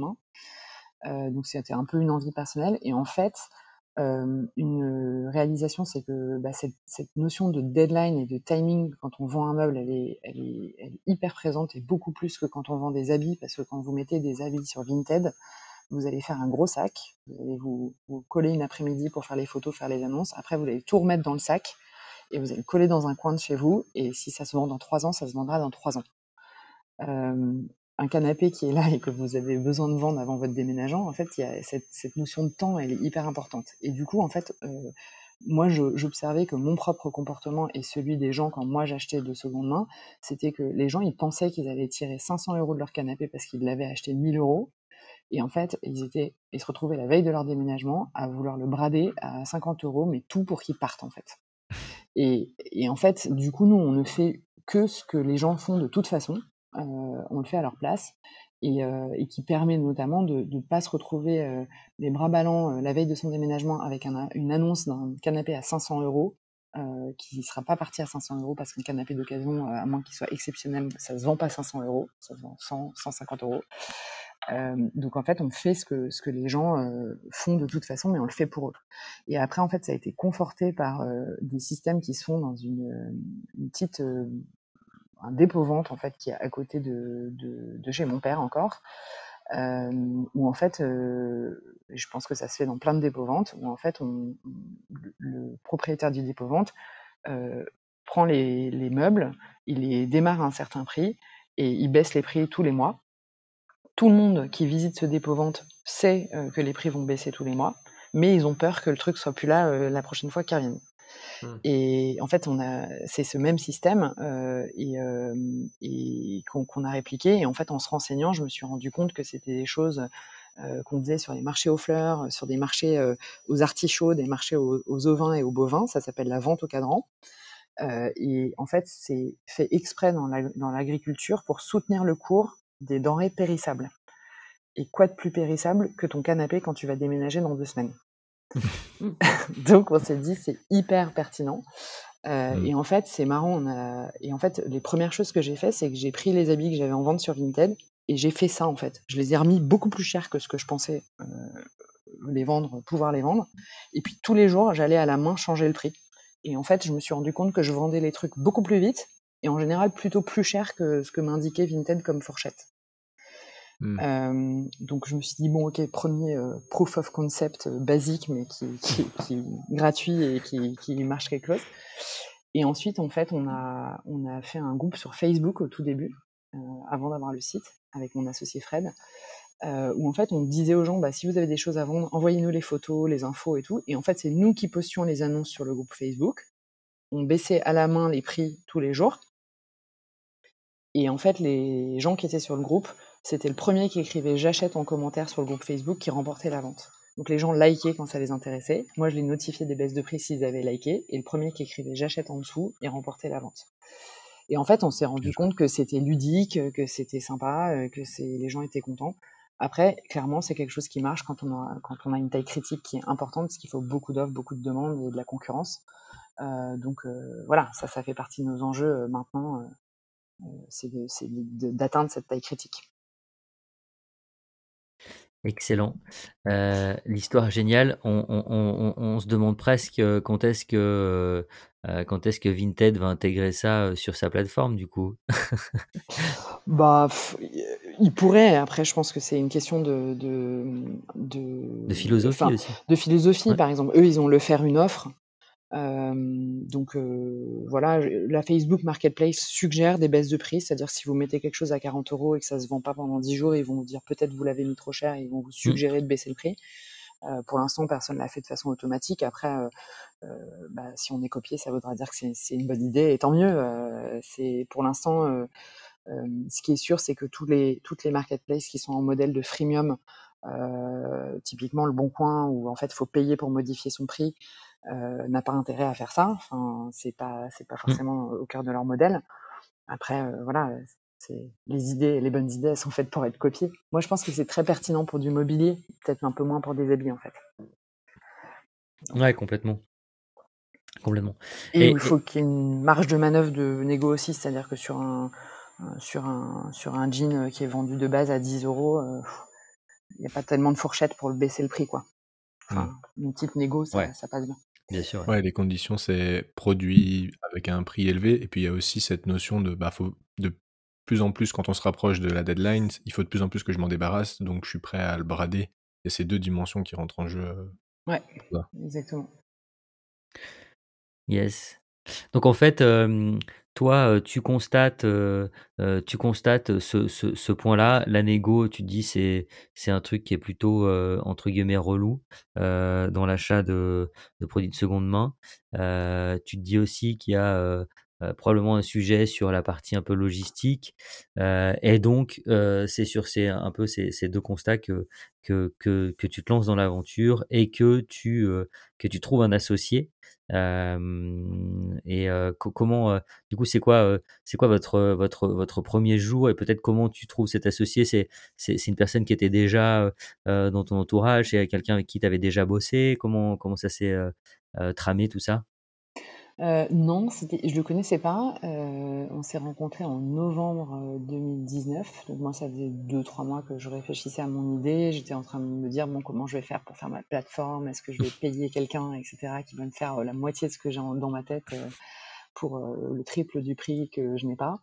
main. donc c'était un peu une envie personnelle et en fait une réalisation, c'est que bah, cette, notion de deadline et de timing quand on vend un meuble, elle est, elle, est, hyper présente et beaucoup plus que quand on vend des habits, parce que quand vous mettez des habits sur Vinted, vous allez faire un gros sac, vous allez vous, coller une après-midi pour faire les photos, faire les annonces, après vous allez tout remettre dans le sac et vous allez le coller dans un coin de chez vous, et si ça se vend dans trois ans, ça se vendra dans trois ans un canapé qui est là et que vous avez besoin de vendre avant votre déménagement, en fait, il y a cette, notion de temps, elle est hyper importante. Et du coup, en fait, euh, moi, j'observais que mon propre comportement et celui des gens quand moi j'achetais de seconde main, c'était que les gens, ils pensaient qu'ils allaient tirer 500 euros de leur canapé parce qu'ils l'avaient acheté 1000 euros. Et en fait, ils, étaient, ils se retrouvaient la veille de leur déménagement à vouloir le brader à 50 euros, mais tout pour qu'ils partent, en fait. Et en fait, du coup, nous, on ne fait que ce que les gens font de toute façon. Euh, on le fait à leur place. Et, euh, qui permet notamment de ne pas se retrouver euh, les bras ballants la veille de son déménagement avec une annonce d'un canapé à 500 euros qui ne sera pas parti à 500 euros parce qu'un canapé d'occasion, à moins qu'il soit exceptionnel, ça ne se vend pas 500 euros, ça se vend 100, 150 euros. donc en fait, on fait ce que, ce que les gens font de toute façon, mais on le fait pour eux. Et après, en fait, ça a été conforté par des systèmes qui sont dans une, une petite un dépôt-vente en fait qui est à côté de, chez mon père encore. Euh, où en fait, euh, je pense que ça se fait dans plein de dépôts-ventes, où en fait le propriétaire du dépôt-vente euh, prend les, les, meubles, il les démarre à un certain prix et il baisse les prix tous les mois. Tout le monde qui visite ce dépôt-vente sait que les prix vont baisser tous les mois, mais ils ont peur que le truc soit plus là la prochaine fois qu'ils reviennent. Mmh. Et en fait, c'est ce même système euh, qu'on, a répliqué. Et en fait, en se renseignant, je me suis rendu compte que c'était des choses euh, qu'on faisait sur les marchés aux fleurs, sur des marchés euh, aux artichauts, des marchés aux, ovins et aux bovins. Ça s'appelle la vente au cadran. et en fait, c'est fait exprès dans l'agriculture pour soutenir le cours des denrées périssables. Et quoi de plus périssable que ton canapé quand tu vas déménager dans deux semaines? Donc on s'est dit c'est hyper pertinent. Euh, mmh. Et en fait, c'est marrant. On a... Et en fait, les premières choses que j'ai fait, c'est que j'ai pris les habits que j'avais en vente sur Vinted et j'ai fait ça en fait. Je les ai remis beaucoup plus cher que ce que je pensais euh, les vendre, pouvoir les vendre. Et puis tous les jours, j'allais à la main changer le prix. Et en fait, je me suis rendu compte que je vendais les trucs beaucoup plus vite et en général plutôt plus cher que ce que m'indiquait Vinted comme fourchette. Mmh. donc je me suis dit bon ok premier proof of concept basique mais qui, qui, est gratuit et qui, qui, marche quelque chose. Et ensuite en fait on a on a fait un groupe sur Facebook au tout début avant d'avoir le site avec mon associé Fred où en fait on disait aux gens bah, si vous avez des choses à vendre envoyez-nous les photos les infos et tout et en fait c'est nous qui postions les annonces sur le groupe Facebook on baissait à la main les prix tous les jours et en fait les gens qui étaient sur le groupe c'était le premier qui écrivait j'achète en commentaire sur le groupe Facebook qui remportait la vente. Donc les gens likaient quand ça les intéressait. Moi, je les notifiais des baisses de prix s'ils avaient liké. Et le premier qui écrivait j'achète en dessous, il remportait la vente. Et en fait, on s'est rendu compte que c'était ludique, que c'était sympa, que les gens étaient contents. Après, clairement, c'est quelque chose qui marche quand on a, quand on a une taille critique qui est importante, parce qu'il faut beaucoup d'offres, beaucoup de demandes et de la concurrence. Euh, donc euh, voilà, ça, ça fait partie de nos enjeux euh, maintenant, c'est d'atteindre cette taille critique. Excellent. L'histoire est géniale. On, se demande presque quand est-ce que quand est-ce que Vinted va intégrer ça sur sa plateforme du coup? bah, il pourrait. Après, je pense que c'est une question de de, philosophie aussi. De philosophie, par exemple. Eux, ils ont le faire une offre donc voilà, la Facebook Marketplace suggère des baisses de prix, c'est-à-dire si vous mettez quelque chose à 40 euros et que ça se vend pas pendant 10 jours, ils vont vous dire peut-être vous l'avez mis trop cher et ils vont vous mmh. suggérer de baisser le prix. pour l'instant, personne l'a fait de façon automatique. Après, bah, si on est copié, ça voudra dire que c'est une bonne idée et tant mieux. c'est pour l'instant, ce qui est sûr, c'est que tous les, toutes les marketplaces qui sont en modèle de freemium, typiquement le Bon Coin, où en fait il faut payer pour modifier son prix, euh, n'a pas intérêt à faire ça. Enfin, c'est pas, c'est pas mmh. forcément au cœur de leur modèle. Après, euh, voilà, les idées, les bonnes idées, elles sont faites pour être copiées. Moi, je pense que c'est très pertinent pour du mobilier, peut-être un peu moins pour des habits en fait. Ouais, complètement. Complètement. Et, il faut qu'il y ait une marge de manœuvre de négo aussi, c'est-à-dire que sur un, sur, un, sur un jean qui est vendu de base à 10 euros, euh, il n'y a pas tellement de fourchette pour le baisser le prix. quoi. Enfin, mmh. une petite négo, ça, ça passe bien. Bien sûr. Ouais, les conditions, c'est produit avec un prix élevé. Et puis, il y a aussi cette notion de, bah, faut de plus en plus, quand on se rapproche de la deadline, il faut de plus en plus que je m'en débarrasse. Donc, je suis prêt à le brader. Il y a ces deux dimensions qui rentrent en jeu. Euh, ouais, exactement. Yes. Donc, en fait, toi, tu constates, tu constates ce, point-là. La négo, tu te dis, c'est, un truc qui est plutôt, entre guillemets, relou dans l'achat de, de, produits de seconde main. tu te dis aussi qu'il y a probablement un sujet sur la partie un peu logistique. et donc, c'est sur ces, un peu ces, deux constats que, que, que, que, tu te lances dans l'aventure et que tu, que tu trouves un associé. Et comment, du coup, c'est quoi, c'est quoi votre, votre, votre premier jour et peut-être comment tu trouves cet associé? C'est, c'est, une personne qui était déjà dans ton entourage, c'est quelqu'un avec qui tu avais déjà bossé? Comment, comment ça s'est tramé tout ça? Euh, non, c'était je le connaissais pas. Euh, on s'est rencontrés en novembre, 2019. Euh, donc moi, ça faisait 2-3 mois que je réfléchissais à mon idée. J'étais en train de me dire: «Bon, comment je vais faire pour faire ma plateforme? Est-ce que je vais payer quelqu'un?» et cetera, qui va me faire, la moitié de ce que j'ai dans ma tête, pour, le triple du prix que je n'ai pas?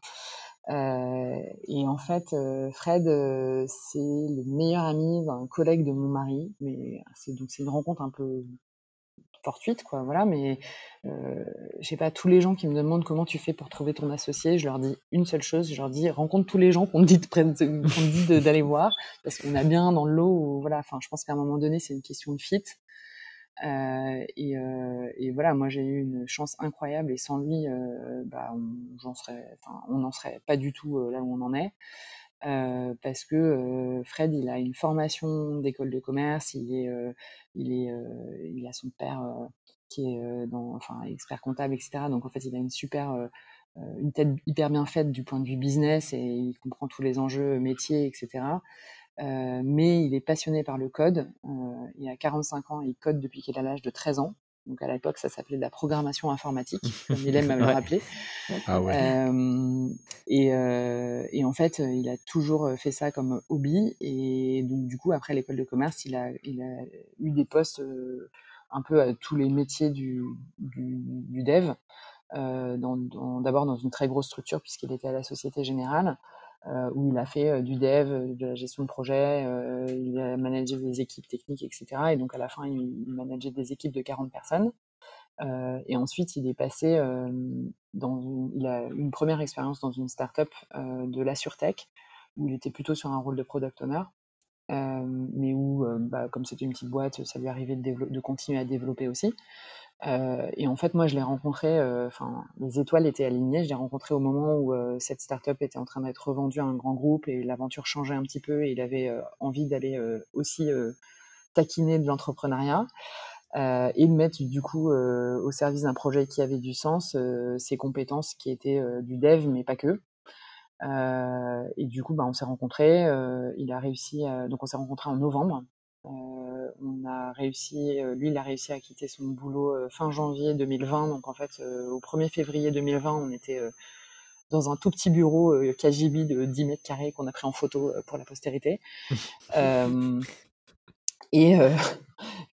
et en fait, Fred, c'est le meilleur ami d'un collègue de mon mari, mais donc c'est une rencontre un peu fortuite, quoi, voilà, mais euh, je sais pas, tous les gens qui me demandent comment tu fais pour trouver ton associé, je leur dis une seule chose, je leur dis rencontre tous les gens qu'on te dit d'aller voir, parce qu'on a bien dans le lot, voilà, enfin, je pense qu'à un moment donné, c'est une question de fit. Euh, et, euh, et, voilà, moi j'ai eu une chance incroyable et sans lui, bah, on, serait, on n'en serait pas du tout là où on en est. Parce que Fred, il a une formation d'école de commerce, il est, il est, il a son père qui est dans, enfin, expert comptable, etc. Donc en fait, il a une super, une tête hyper bien faite du point de vue business et il comprend tous les enjeux métiers, etc. mais il est passionné par le code. il a 45 ans et il code depuis qu'il a l'âge de 13 ans. Donc à l'époque, ça s'appelait de la programmation informatique, comme aime me le rappeler. Ah euh, et, euh, et, en fait, il a toujours fait ça comme hobby. Et donc du coup, après l'école de commerce, il a, il a eu des postes euh, un peu à tous les métiers du, du, du dev. D'abord dans, dans, une très grosse structure puisqu'il était à la Société Générale. Euh, où il a fait euh, du dev, de la gestion de projet, euh, il a managé des équipes techniques, etc. Et donc à la fin, il, manageait des équipes de 40 personnes. et ensuite, il est passé dans une, a une première expérience dans une startup de la surtech où il était plutôt sur un rôle de product owner, mais où, bah, comme c'était une petite boîte, ça lui arrivait de continuer à développer aussi. Euh, et en fait, moi, je l'ai rencontré, euh, enfin, les étoiles étaient alignées. Je l'ai rencontré au moment où euh, cette startup était en train d'être revendue à un grand groupe et l'aventure changeait un petit peu et il avait envie d'aller aussi taquiner de l'entrepreneuriat et de mettre du coup au service d'un projet qui avait du sens ses compétences qui étaient du dev, mais pas que. et du coup, bah, on s'est rencontrés. il a réussi, donc on s'est rencontrés en novembre. On a réussi, lui, il a réussi à quitter son boulot fin janvier 2020. Donc en fait, au 1er février 2020, on était dans un tout petit bureau euh, KGB de 10 mètres carrés qu'on a pris en photo euh, pour la postérité. euh, et euh,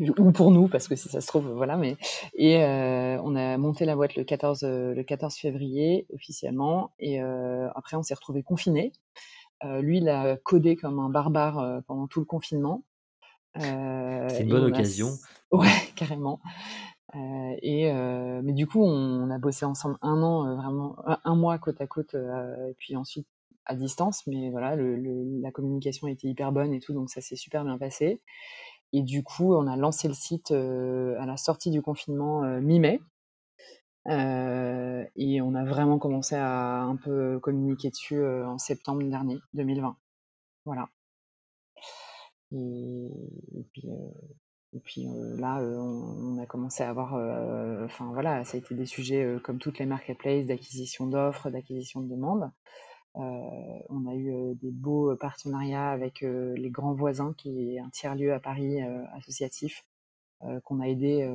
ou pour nous parce que si ça se trouve voilà mais et euh, on a monté la boîte le 14 le 14 février officiellement et euh, après on s'est retrouvé confiné lui il a codé comme un barbare pendant tout le confinement c'est une bonne occasion ouais carrément euh, et euh, mais du coup, on, a bossé ensemble un an, euh, vraiment un, mois côte à côte, et puis ensuite à distance. Mais voilà, le, la communication a été hyper bonne et tout, donc ça s'est super bien passé. Et du coup, on a lancé le site à la sortie du confinement mi-mai. et on a vraiment commencé à un peu communiquer dessus en septembre dernier, 2020. Voilà. Et, puis, et puis là, on, a commencé à avoir, enfin voilà, ça a été des sujets comme toutes les marketplaces d'acquisition d'offres, d'acquisition de demandes. on a eu des beaux partenariats avec les grands voisins, qui est un tiers-lieu à Paris associatif, qu'on a aidé,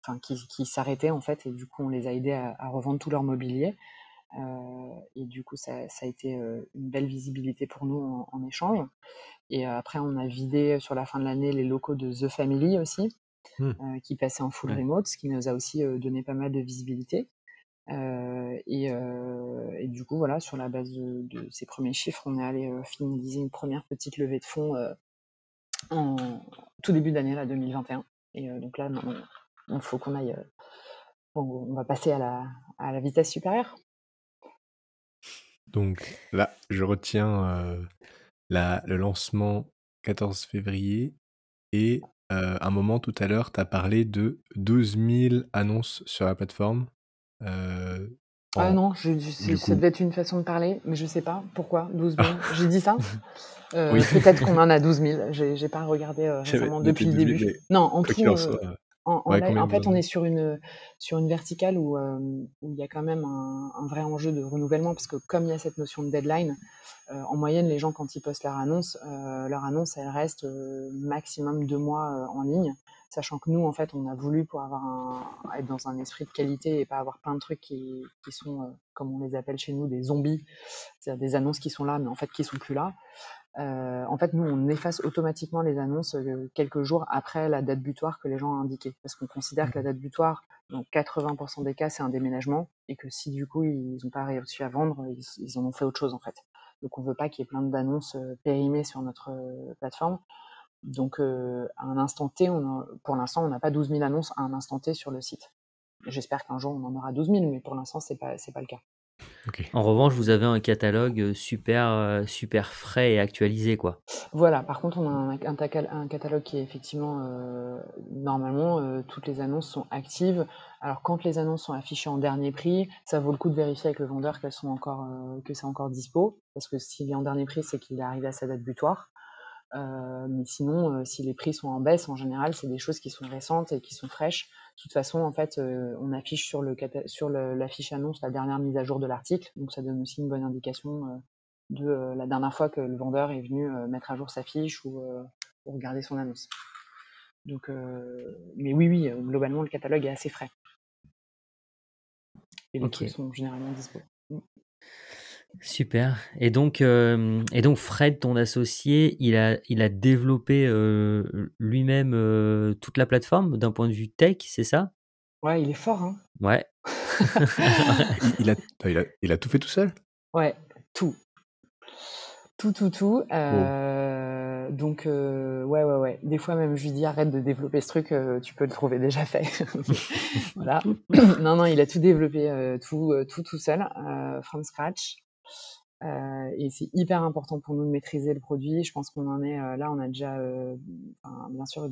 enfin qui, qui s'arrêtait en fait, et du coup on les a aidés à, revendre tout leur mobilier. Et du coup, ça, ça, a été une belle visibilité pour nous en, en échange. Et après, on a vidé sur la fin de l'année les locaux de The Family aussi, mmh. euh, qui passaient en full remote, ce qui nous a aussi euh, donné pas mal de visibilité. Euh, et, et, du coup, voilà, sur la base de, ces premiers chiffres, on est allé finaliser une première petite levée de fonds en tout début d'année, là, 2021. Et donc là, il faut qu'on aille, on, va passer à la, à la vitesse supérieure. Donc là, je retiens le lancement 14 février et euh, un moment tout à l'heure, tu as parlé de 12 000 annonces sur la plateforme. Euh, ah non, je, ça devait être une façon de parler, mais je sais pas pourquoi 12 000. J'ai dit ça euh, Peut-être qu'on en a 12 000. J'ai pas regardé récemment depuis le début. Non, en tout, en, fait, on est sur une, sur une verticale où, euh, où il y a quand même un, un, vrai enjeu de renouvellement, parce que comme il y a cette notion de deadline, euh, en moyenne, les gens, quand ils postent leur annonce, euh, leur annonce, elle reste maximum deux mois en ligne, sachant que nous, en fait, on a voulu pour avoir un, être dans un esprit de qualité et pas avoir plein de trucs qui, qui sont, comme on les appelle chez nous, des zombies, c'est-à-dire des annonces qui sont là, mais en fait qui sont plus là. Euh, en fait, nous, on efface automatiquement les annonces euh, quelques jours après la date butoir que les gens ont indiquée. Parce qu'on considère que la date butoir, dans 80% des cas, c'est un déménagement. Et que si du coup, ils n'ont pas réussi à vendre, ils, en ont fait autre chose, en fait. Donc, on veut pas qu'il y ait plein d'annonces euh, périmées sur notre plateforme. Donc, à un instant T, on pour l'instant, on n'a pas 12 000 annonces à un instant T sur le site. J'espère qu'un jour, on en aura 12 000, mais pour l'instant, c'est pas, pas le cas. En revanche, vous avez un catalogue euh, super, euh, super frais et actualisé, quoi. Voilà, par contre, on a un, un, catalogue qui est effectivement, euh, normalement, toutes les annonces sont actives. Alors, quand les annonces sont affichées en dernier prix, ça vaut le coup de vérifier avec le vendeur qu'elles sont encore, que c'est encore dispo, parce que s'il est en dernier prix, c'est qu'il est arrivé à sa date butoir. Euh, mais sinon, euh, si les prix sont en baisse, en général, c'est des choses qui sont récentes et qui sont fraîches. De toute façon, en fait, euh, on affiche sur le sur la fiche annonce la dernière mise à jour de l'article, donc ça donne aussi une bonne indication de la dernière fois que le vendeur est venu mettre à jour sa fiche ou, regarder son annonce. Donc, mais oui, oui, globalement, le catalogue est assez frais. Et les prix sont généralement disponibles. Super. Et donc, euh, et donc Fred, ton associé, il a, il a développé euh, lui-même euh, toute la plateforme d'un point de vue tech, c'est ça? Ouais, il est fort, hein Ouais. il, a, il, a, il, a, tout fait tout seul? Ouais, tout. Tout, tout, tout. Donc, ouais, ouais, ouais. Des fois même, je lui dis arrête de développer ce truc, tu peux le trouver déjà fait. voilà. non, non, il a tout développé, tout, tout, tout seul, from scratch. Euh, et c'est hyper important pour nous de maîtriser le produit. Je pense qu'on en est euh, là, on a déjà, euh, bien sûr,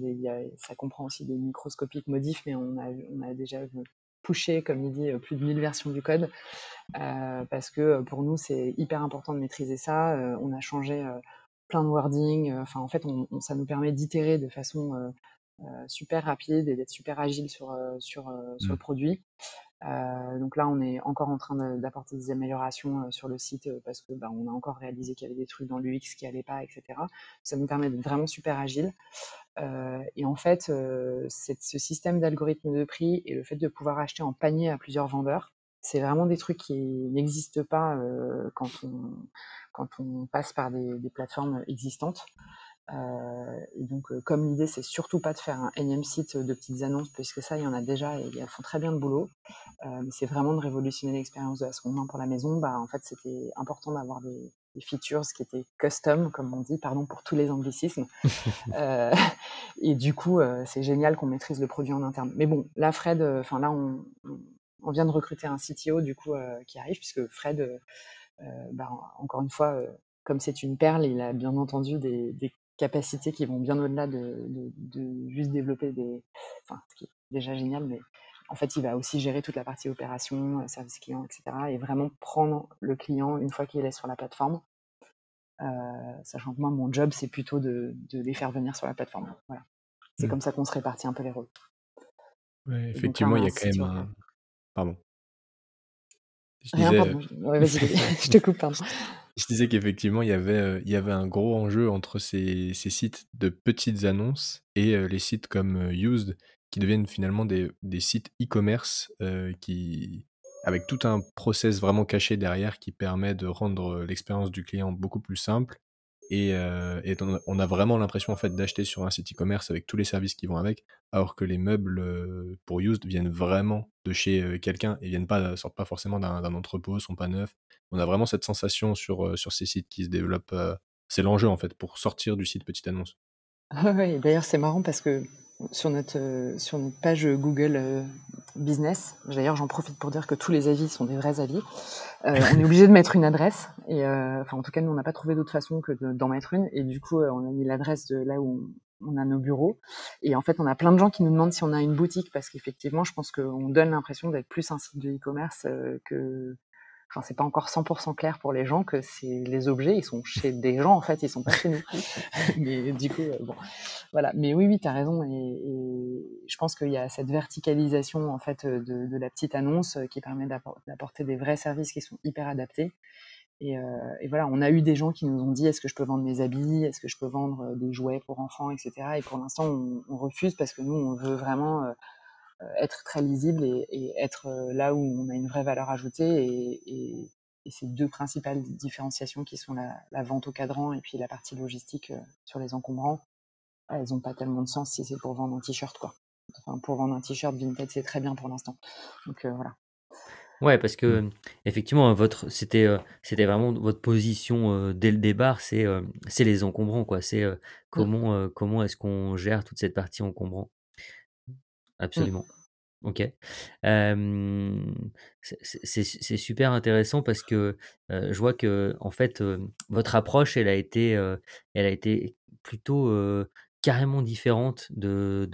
ça comprend aussi des microscopiques modifs, mais on a, on a déjà poussé, comme il dit, plus de 1000 versions du code, parce que pour nous, c'est hyper important de maîtriser ça. on a changé plein de wording. Enfin, en fait, on, ça nous permet d'itérer de façon super rapide et d'être super agile sur, sur, sur le Mmh. produit. Euh, donc là, on est encore en train d'apporter des améliorations euh, sur le site euh, parce que bah, on a encore réalisé qu'il y avait des trucs dans l'UX qui n'allaient pas, etc. Ça nous permet d'être vraiment super agile. et en fait, ce système d'algorithme de prix et le fait de pouvoir acheter en panier à plusieurs vendeurs, c'est vraiment des trucs qui n'existent pas quand, on, quand on passe par des, des plateformes existantes. Euh, et donc, euh, comme l'idée, c'est surtout pas de faire un énième site de petites annonces, puisque ça, il y en a déjà et elles font très bien le boulot. Euh, mais c'est vraiment de révolutionner l'expérience de la seconde main pour la maison. Bah, en fait, c'était important d'avoir des, features qui étaient custom, comme on dit, pardon pour tous les anglicismes. et du coup, c'est génial qu'on maîtrise le produit en interne. Mais bon, là, Fred, enfin là, on, on, vient de recruter un CTO du coup qui arrive, puisque Fred, bah, encore une fois, comme c'est une perle, il a bien entendu des, des capacités qui vont bien au-delà de, juste développer des. Enfin, ce qui est déjà génial, mais en fait, il va aussi gérer toute la partie opération, euh, service client, etc. Et vraiment prendre le client une fois qu'il est sur la plateforme. Euh, sachant que moi, mon job, c'est plutôt de, les faire venir sur la plateforme. Voilà. C'est mmh. comme ça qu'on se répartit un peu les rôles. effectivement, il y a quand même un. Pardon. Rien, pardon. vas-y, je te coupe, pardon. Je disais qu'effectivement, il y avait, il y avait un gros enjeu entre ces, sites de petites annonces et les sites comme Used, qui deviennent finalement des, des sites e-commerce qui, avec tout un process vraiment caché derrière qui permet de rendre l'expérience du client beaucoup plus simple et, euh, on a vraiment l'impression en fait d'acheter sur un site e-commerce avec tous les services qui vont avec, alors que les meubles euh, pour used viennent vraiment de chez euh, quelqu'un et viennent pas sortent pas forcément d'un entrepôt, sont pas neufs. On a vraiment cette sensation sur sur ces sites qui se développent. c'est l'enjeu en fait pour sortir du site petite annonce. oui, d'ailleurs c'est marrant parce que sur notre, sur notre page Google Business, d'ailleurs j'en profite pour dire que tous les avis sont des vrais avis. Euh, on est obligé de mettre une adresse. Et, euh, en tout cas, nous, on n'a pas trouvé d'autre façon que d'en mettre une. Et du coup, euh, on a mis l'adresse de là où on, a nos bureaux. Et en fait, on a plein de gens qui nous demandent si on a une boutique parce qu'effectivement, je pense qu'on donne l'impression d'être plus un site de e-commerce que, enfin, c'est pas encore 100% clair pour les gens que c'est les objets, ils sont chez des gens en fait, ils sont pas chez nous. mais du coup, euh, bon, voilà. Mais oui, oui, tu as raison. Et, je pense qu'il y a cette verticalisation en fait de, la petite annonce euh, qui permet d'apporter des vrais services qui sont hyper adaptés. Et, euh, et, voilà, on a eu des gens qui nous ont dit est-ce que je peux vendre mes habits, est-ce que je peux vendre des jouets pour enfants, etc. Et pour l'instant, on, on, refuse parce que nous, on veut vraiment euh, être très lisible et, être euh, là où on a une vraie valeur ajoutée. Et, ces deux principales différenciations qui sont la, vente au cadran et puis la partie logistique euh, sur les encombrants, elles n'ont pas tellement de sens si c'est pour vendre un t-shirt. quoi. Enfin, pour vendre un t-shirt, Vinted, c'est très bien pour l'instant. Donc voilà. Ouais, parce que mmh. effectivement, votre c'était c'était vraiment votre position dès le départ, c'est c'est les encombrants, quoi. C'est mmh. comment comment est-ce qu'on gère toute cette partie encombrant? Mmh. Absolument. OK. c'est super intéressant parce que, je vois que en fait, votre approche, elle a été, elle a été plutôt, carrément différente de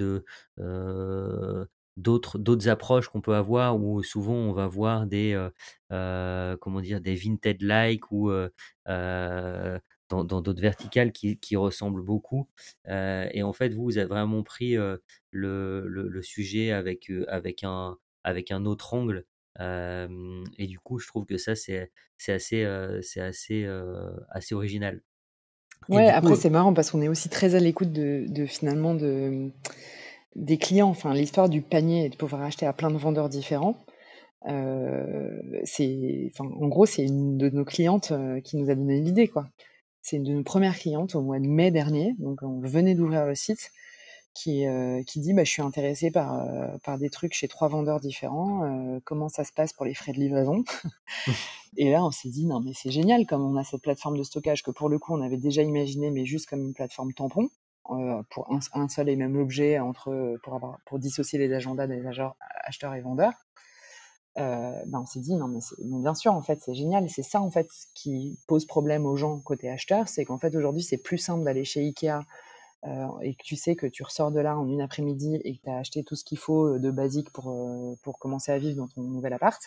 d'autres d'autres approches qu'on peut avoir où souvent on va voir des, comment dire? Des Vinted like ou, dans d'autres verticales qui, qui, ressemblent beaucoup. Euh, et en fait, vous, vous avez vraiment pris euh, le, le, sujet avec, euh, avec, un, avec un autre angle. et du coup, je trouve que ça, c'est assez, c'est assez, assez original. ouais, après, c'est marrant parce qu'on est aussi très à l'écoute de, de, finalement de, des clients. Enfin, l'histoire du panier et de pouvoir acheter à plein de vendeurs différents. c'est, en gros, c'est une de nos clientes qui nous a donné l'idée, quoi. C'est une de nos premières clientes au mois de mai dernier, donc on venait d'ouvrir le site, qui, euh, qui dit bah, Je suis intéressée par, euh, par des trucs chez trois vendeurs différents, euh, comment ça se passe pour les frais de livraison Et là, on s'est dit Non, mais c'est génial, comme on a cette plateforme de stockage que pour le coup, on avait déjà imaginé, mais juste comme une plateforme tampon. pour un, seul et même objet entre, pour, avoir, pour dissocier les agendas des acheteurs et vendeurs. Euh, ben on s'est dit non mais, bien sûr en fait c'est génial. C'est ça en fait qui pose problème aux gens côté acheteurs c'est qu'en fait aujourd'hui c'est plus simple d'aller chez Ikea euh, et que tu sais que tu ressors de là en une après-midi et que tu as acheté tout ce qu'il faut euh, de basique pour, pour commencer à vivre dans ton nouvel appart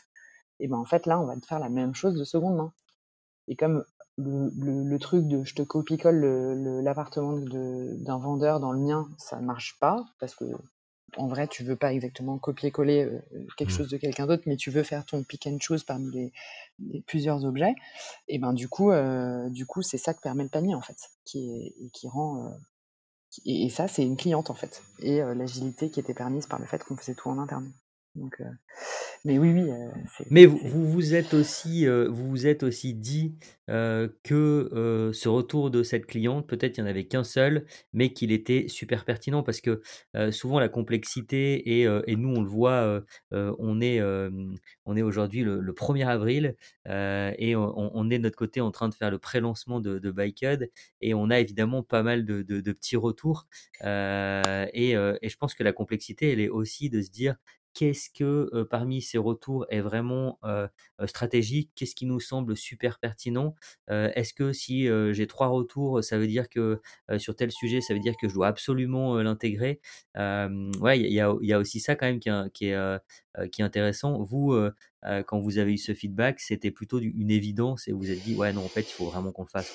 et ben en fait là on va te faire la même chose de seconde main et comme le, le, truc de je te copie-colle l'appartement d'un vendeur dans le mien, ça marche pas parce que en vrai, tu veux pas exactement copier-coller euh, quelque mmh. chose de quelqu'un d'autre, mais tu veux faire ton pick and choose parmi les, plusieurs objets. Et ben du coup, euh, du coup, c'est ça que permet le panier en fait, qui est, qui rend euh, et, ça, c'est une cliente en fait, et l'agilité qui était permise par le fait qu'on faisait tout en interne. Donc, mais oui, oui. Euh, Mais vous vous êtes aussi, euh, vous vous êtes aussi dit, euh, que, ce retour de cette cliente, peut-être il y en avait qu'un seul, mais qu'il était super pertinent parce que, souvent la complexité et et nous on le voit, on est, on est aujourd'hui le le 1 avril, et on est de notre côté en train de faire le pré-lancement de de et on a évidemment pas mal de de petits retours, et et je pense que la complexité, elle est aussi de se dire: qu'est-ce que parmi ces retours est vraiment stratégique? Qu'est-ce qui nous semble super pertinent? Est-ce que si j'ai trois retours, ça veut dire que sur tel sujet, ça veut dire que je dois absolument l'intégrer? Ouais, il y, a, aussi ça quand même qui, est, qui est intéressant. Vous, quand vous avez eu ce feedback, c'était plutôt une évidence et vous vous êtes dit, ouais, non, en fait, il faut vraiment qu'on le fasse.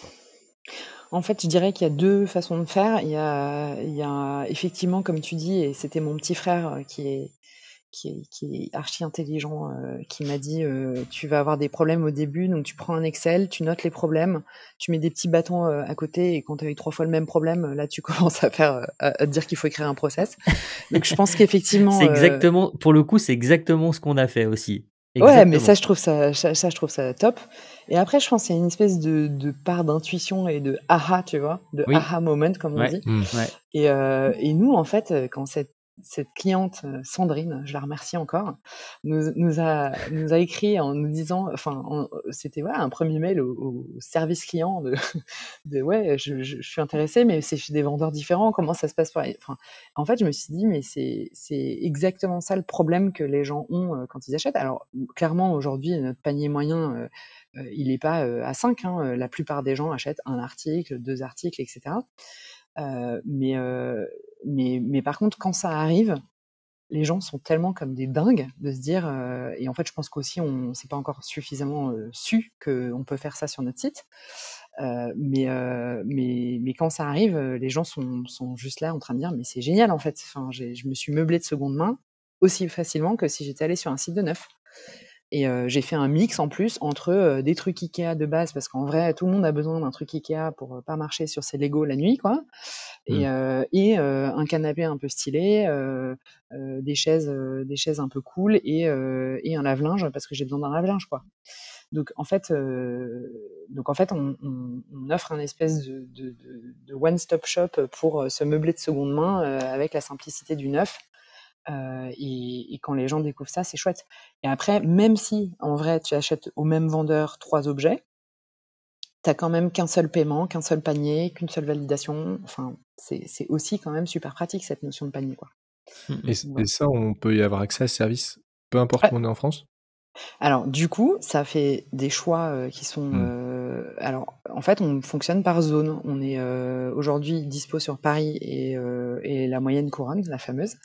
En fait, je dirais qu'il y a deux façons de faire. Il y a, il y a effectivement, comme tu dis, et c'était mon petit frère qui est, qui est, archi intelligent, euh, qui m'a dit euh, tu vas avoir des problèmes au début, donc tu prends un Excel, tu notes les problèmes, tu mets des petits bâtons euh, à côté, et quand tu as eu trois fois le même problème, là tu commences à faire à, dire qu'il faut écrire un process. Donc je pense qu'effectivement, c'est exactement, pour le coup, c'est exactement ce qu'on a fait aussi. Ouais, mais ça je trouve ça, ça, je trouve ça top. Et après, je pense qu'il y a une espèce de, de part d'intuition et de aha, tu vois, de aha moment comme on dit. Mmh. Et, et, nous, en fait, quand cette cette cliente, Sandrine, je la remercie encore, nous, a, écrit en nous disant, enfin, c'était voilà, un premier mail au, service client de, ouais, je, suis intéressée, mais c'est chez des vendeurs différents, comment ça se passe enfin, En fait, je me suis dit, mais c'est exactement ça le problème que les gens ont quand ils achètent. Alors, clairement, aujourd'hui, notre panier moyen, il n'est pas à 5. Hein, la plupart des gens achètent un article, deux articles, etc. mais mais, par contre, quand ça arrive, les gens sont tellement comme des dingues de se dire, euh, et en fait, je pense qu'aussi, on ne s'est pas encore suffisamment euh, su qu'on peut faire ça sur notre site. Euh, mais, mais, mais quand ça arrive, les gens sont, sont juste là en train de dire, mais c'est génial en fait. Enfin, je me suis meublé de seconde main aussi facilement que si j'étais allé sur un site de neuf. Et j'ai fait un mix en plus entre des trucs Ikea de base, parce qu'en vrai, tout le monde a besoin d'un truc Ikea pour pas marcher sur ses Lego la nuit, quoi. Et, mmh. et un canapé un peu stylé, des chaises, des chaises un peu cool, et, et un lave-linge parce que j'ai besoin d'un lave-linge, quoi. Donc en fait, donc en fait, on, on, offre un espèce de, de, de one-stop shop pour se meubler de seconde main avec la simplicité du neuf et, quand les gens découvrent ça, c'est chouette. Et après, même si en vrai tu achètes au même vendeur trois objets, tu as quand même qu'un seul paiement, qu'un seul panier, qu'une seule validation. Enfin, c'est aussi quand même super pratique cette notion de panier. Quoi. Mmh. Et, ça, on peut y avoir accès à ce service, peu importe où on est en France? Alors, du coup, ça fait des choix qui sont. Mmh. alors, en fait, on fonctionne par zone. On est aujourd'hui dispo sur Paris et, et, la moyenne couronne, la fameuse.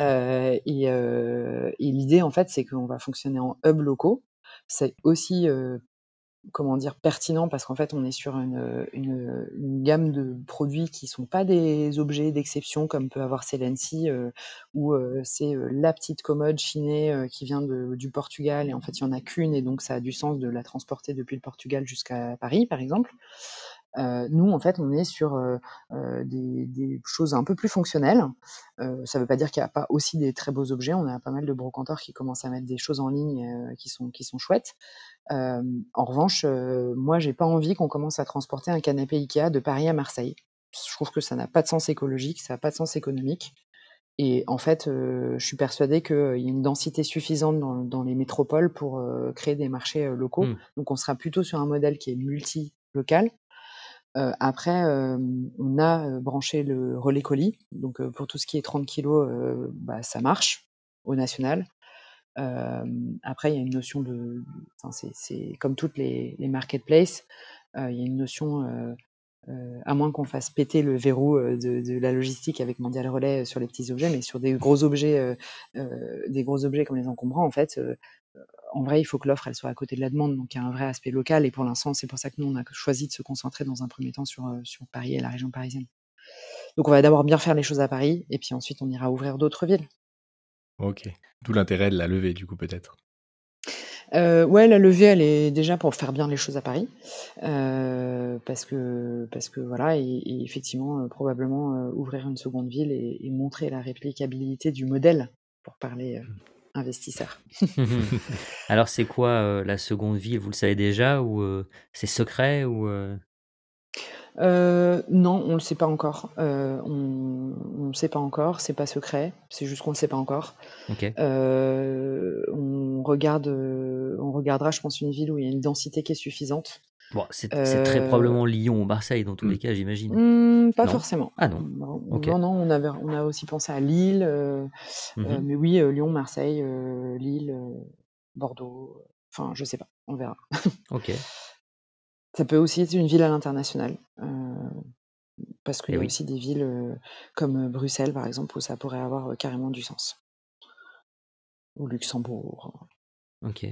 Euh, et, euh, et l'idée, en fait, c'est qu'on va fonctionner en hub locaux. C'est aussi, euh, comment dire, pertinent parce qu'en fait, on est sur une, gamme de produits qui sont pas des objets d'exception comme peut avoir Celency, euh, où c'est la petite commode chinée qui vient du Portugal et en fait, il y en a qu'une et donc ça a du sens de la transporter depuis le Portugal jusqu'à Paris, par exemple. Euh, nous, en fait, on est sur euh, euh, des, des, choses un peu plus fonctionnelles. ça ne veut pas dire qu'il n'y a pas aussi des très beaux objets. On a pas mal de brocanteurs qui commencent à mettre des choses en ligne qui, sont, qui sont chouettes. en revanche, moi, j'ai pas envie qu'on commence à transporter un canapé Ikea de Paris à Marseille. Je trouve que ça n'a pas de sens écologique, ça n'a pas de sens économique. Et en fait, je suis persuadée qu'il y a une densité suffisante dans, dans les métropoles pour créer des marchés locaux. Mmh. Donc, on sera plutôt sur un modèle qui est multi-local après, on a branché le relais colis. Donc, pour tout ce qui est 30 kilos, bah, ça marche au national. après, il y a une notion de, c'est comme toutes les, les marketplaces, il y a une notion, à moins qu'on fasse péter le verrou de, la logistique avec Mondial Relais sur les petits objets, mais sur des gros objets, des gros objets comme les encombrants, en fait, en vrai, il faut que l'offre, elle soit à côté de la demande, donc il y a un vrai aspect local et pour l'instant, c'est pour ça que nous, on a choisi de se concentrer dans un premier temps sur, sur Paris et la région parisienne. Donc on va d'abord bien faire les choses à Paris et puis ensuite on ira ouvrir d'autres villes. OK. D'où l'intérêt de la levée du coup peut-être? Euh, ouais, la levée, elle est déjà pour faire bien les choses à Paris, euh, parce que parce que voilà et effectivement, euh, probablement, ouvrir une seconde ville et montrer la réplicabilité du modèle, pour parler, mmh. investisseur. Alors c'est quoi, la seconde ville? Vous le savez déjà ou, c'est secret ou, euh, non, on le sait pas encore. Euh, on le sait pas encore, c'est pas secret, c'est juste qu'on le sait pas encore. OK. Euh, on regarde, on regardera, je pense, une ville où il y a une densité qui est suffisante. Bon, c'est très probablement Lyon ou Marseille dans tous les mmh. cas, j'imagine? Mmh, pas forcément. Ah non? Non, non, on avait on a aussi pensé à Lille, mmh mais oui, Lyon, Marseille, Lille, Bordeaux, enfin, je sais pas, on verra. OK. Ça peut aussi être une ville à l'international, euh, parce qu'il y a aussi des villes, euh, comme, Bruxelles, par exemple, où ça pourrait avoir, euh, carrément du sens. Ou Luxembourg. OK.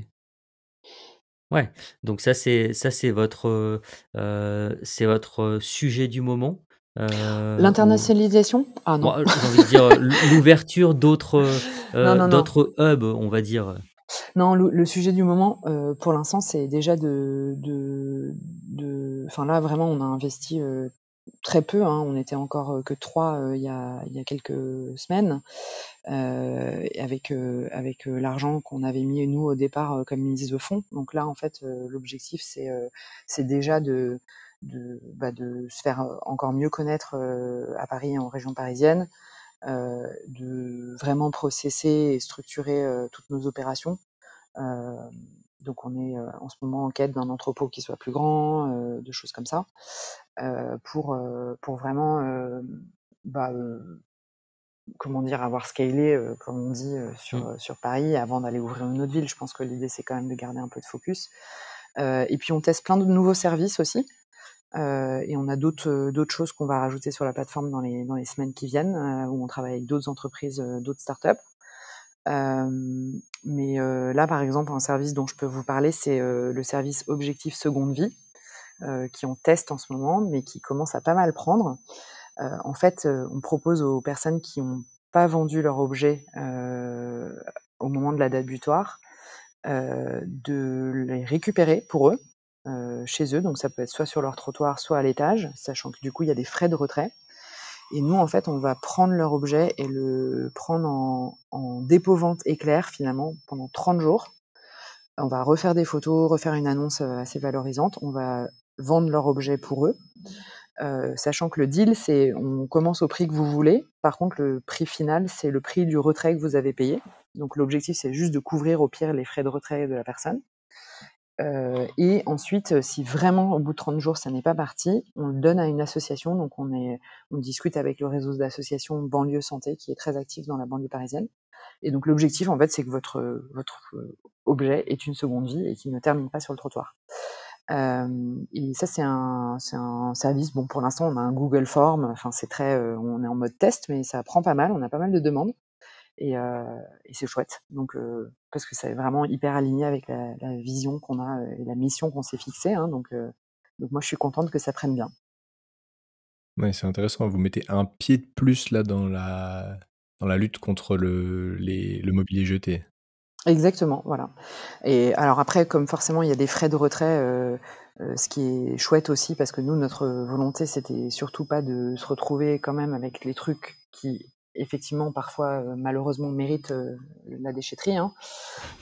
Ouais, donc ça c'est ça c'est votre, c'est votre, sujet du moment? L'internationalisation? Ah non. j'ai envie de dire, l'ouverture d'autres, d'autres hubs, on va dire, non, le, sujet du moment, euh, pour l'instant, c'est déjà de, de, Enfin là, vraiment, on a investi euh, très peu. Hein. on était encore euh, que trois il y, a, quelques semaines, avec avec l'argent qu'on avait mis nous au départ comme mise de fonds. Donc là, en fait, l'objectif, c'est c'est déjà de de, bah, de se faire encore mieux connaître à Paris en région parisienne, euh, de vraiment processer et structurer euh, toutes nos opérations. Euh, donc on est en ce moment en quête d'un entrepôt qui soit plus grand, de choses comme ça, pour, pour vraiment bah, comment dire, avoir scalé, comme on dit, sur, mmh. sur Paris avant d'aller ouvrir une autre ville. Je pense que l'idée, c'est quand même de garder un peu de focus. et puis, on teste plein de nouveaux services aussi. Euh, et on a d'autres euh, d'autres choses qu'on va rajouter sur la plateforme dans les dans les semaines qui viennent, euh, où on travaille avec d'autres entreprises, d'autres startups. Mais là, par exemple, un service dont je peux vous parler, c'est le service Objectif Seconde Vie, qui on teste en ce moment, mais qui commence à pas mal prendre. en fait, on propose aux personnes qui n'ont pas vendu leur objet au moment de la date butoir, de les récupérer pour eux, chez eux, donc ça peut être soit sur leur trottoir, soit à l'étage, sachant que du coup il y a des frais de retrait. Et nous, en fait, on va prendre leur objet et le prendre en, en dépôt-vente éclair finalement pendant 30 jours. On va refaire des photos, refaire une annonce euh, assez valorisante. On va vendre leur objet pour eux. Euh, sachant que le deal, c'est on commence au prix que vous voulez. Par contre, le prix final, c'est le prix du retrait que vous avez payé. Donc l'objectif, c'est juste de couvrir au pire les frais de retrait de la personne. Euh, et ensuite, euh, si vraiment au bout de 30 jours ça n'est pas parti, on le donne à une association. Donc on, est, on discute avec le réseau d'associations banlieue santé qui est très actif dans la banlieue parisienne. Et donc l'objectif en fait c'est que votre, votre euh, objet ait une seconde vie et qu'il ne termine pas sur le trottoir. Et ça c'est un, un service. Bon pour l'instant on a un Google Form. Enfin c'est très, on est en mode test, mais ça prend pas mal. On a pas mal de demandes et, et c'est chouette. Donc parce que c'est vraiment hyper aligné avec la, la vision qu'on a et la mission qu'on s'est fixée. Hein, donc, donc moi je suis contente que ça prenne bien. Oui, c'est intéressant. Vous mettez un pied de plus là dans la dans la lutte contre le, les, le mobilier jeté? Exactement, voilà. Et alors après, comme forcément il y a des frais de retrait, euh, euh, ce qui est chouette aussi, parce que nous, notre volonté, c'était surtout pas de se retrouver quand même avec les trucs qui effectivement parfois euh, malheureusement mérite euh, la déchetterie. Hein.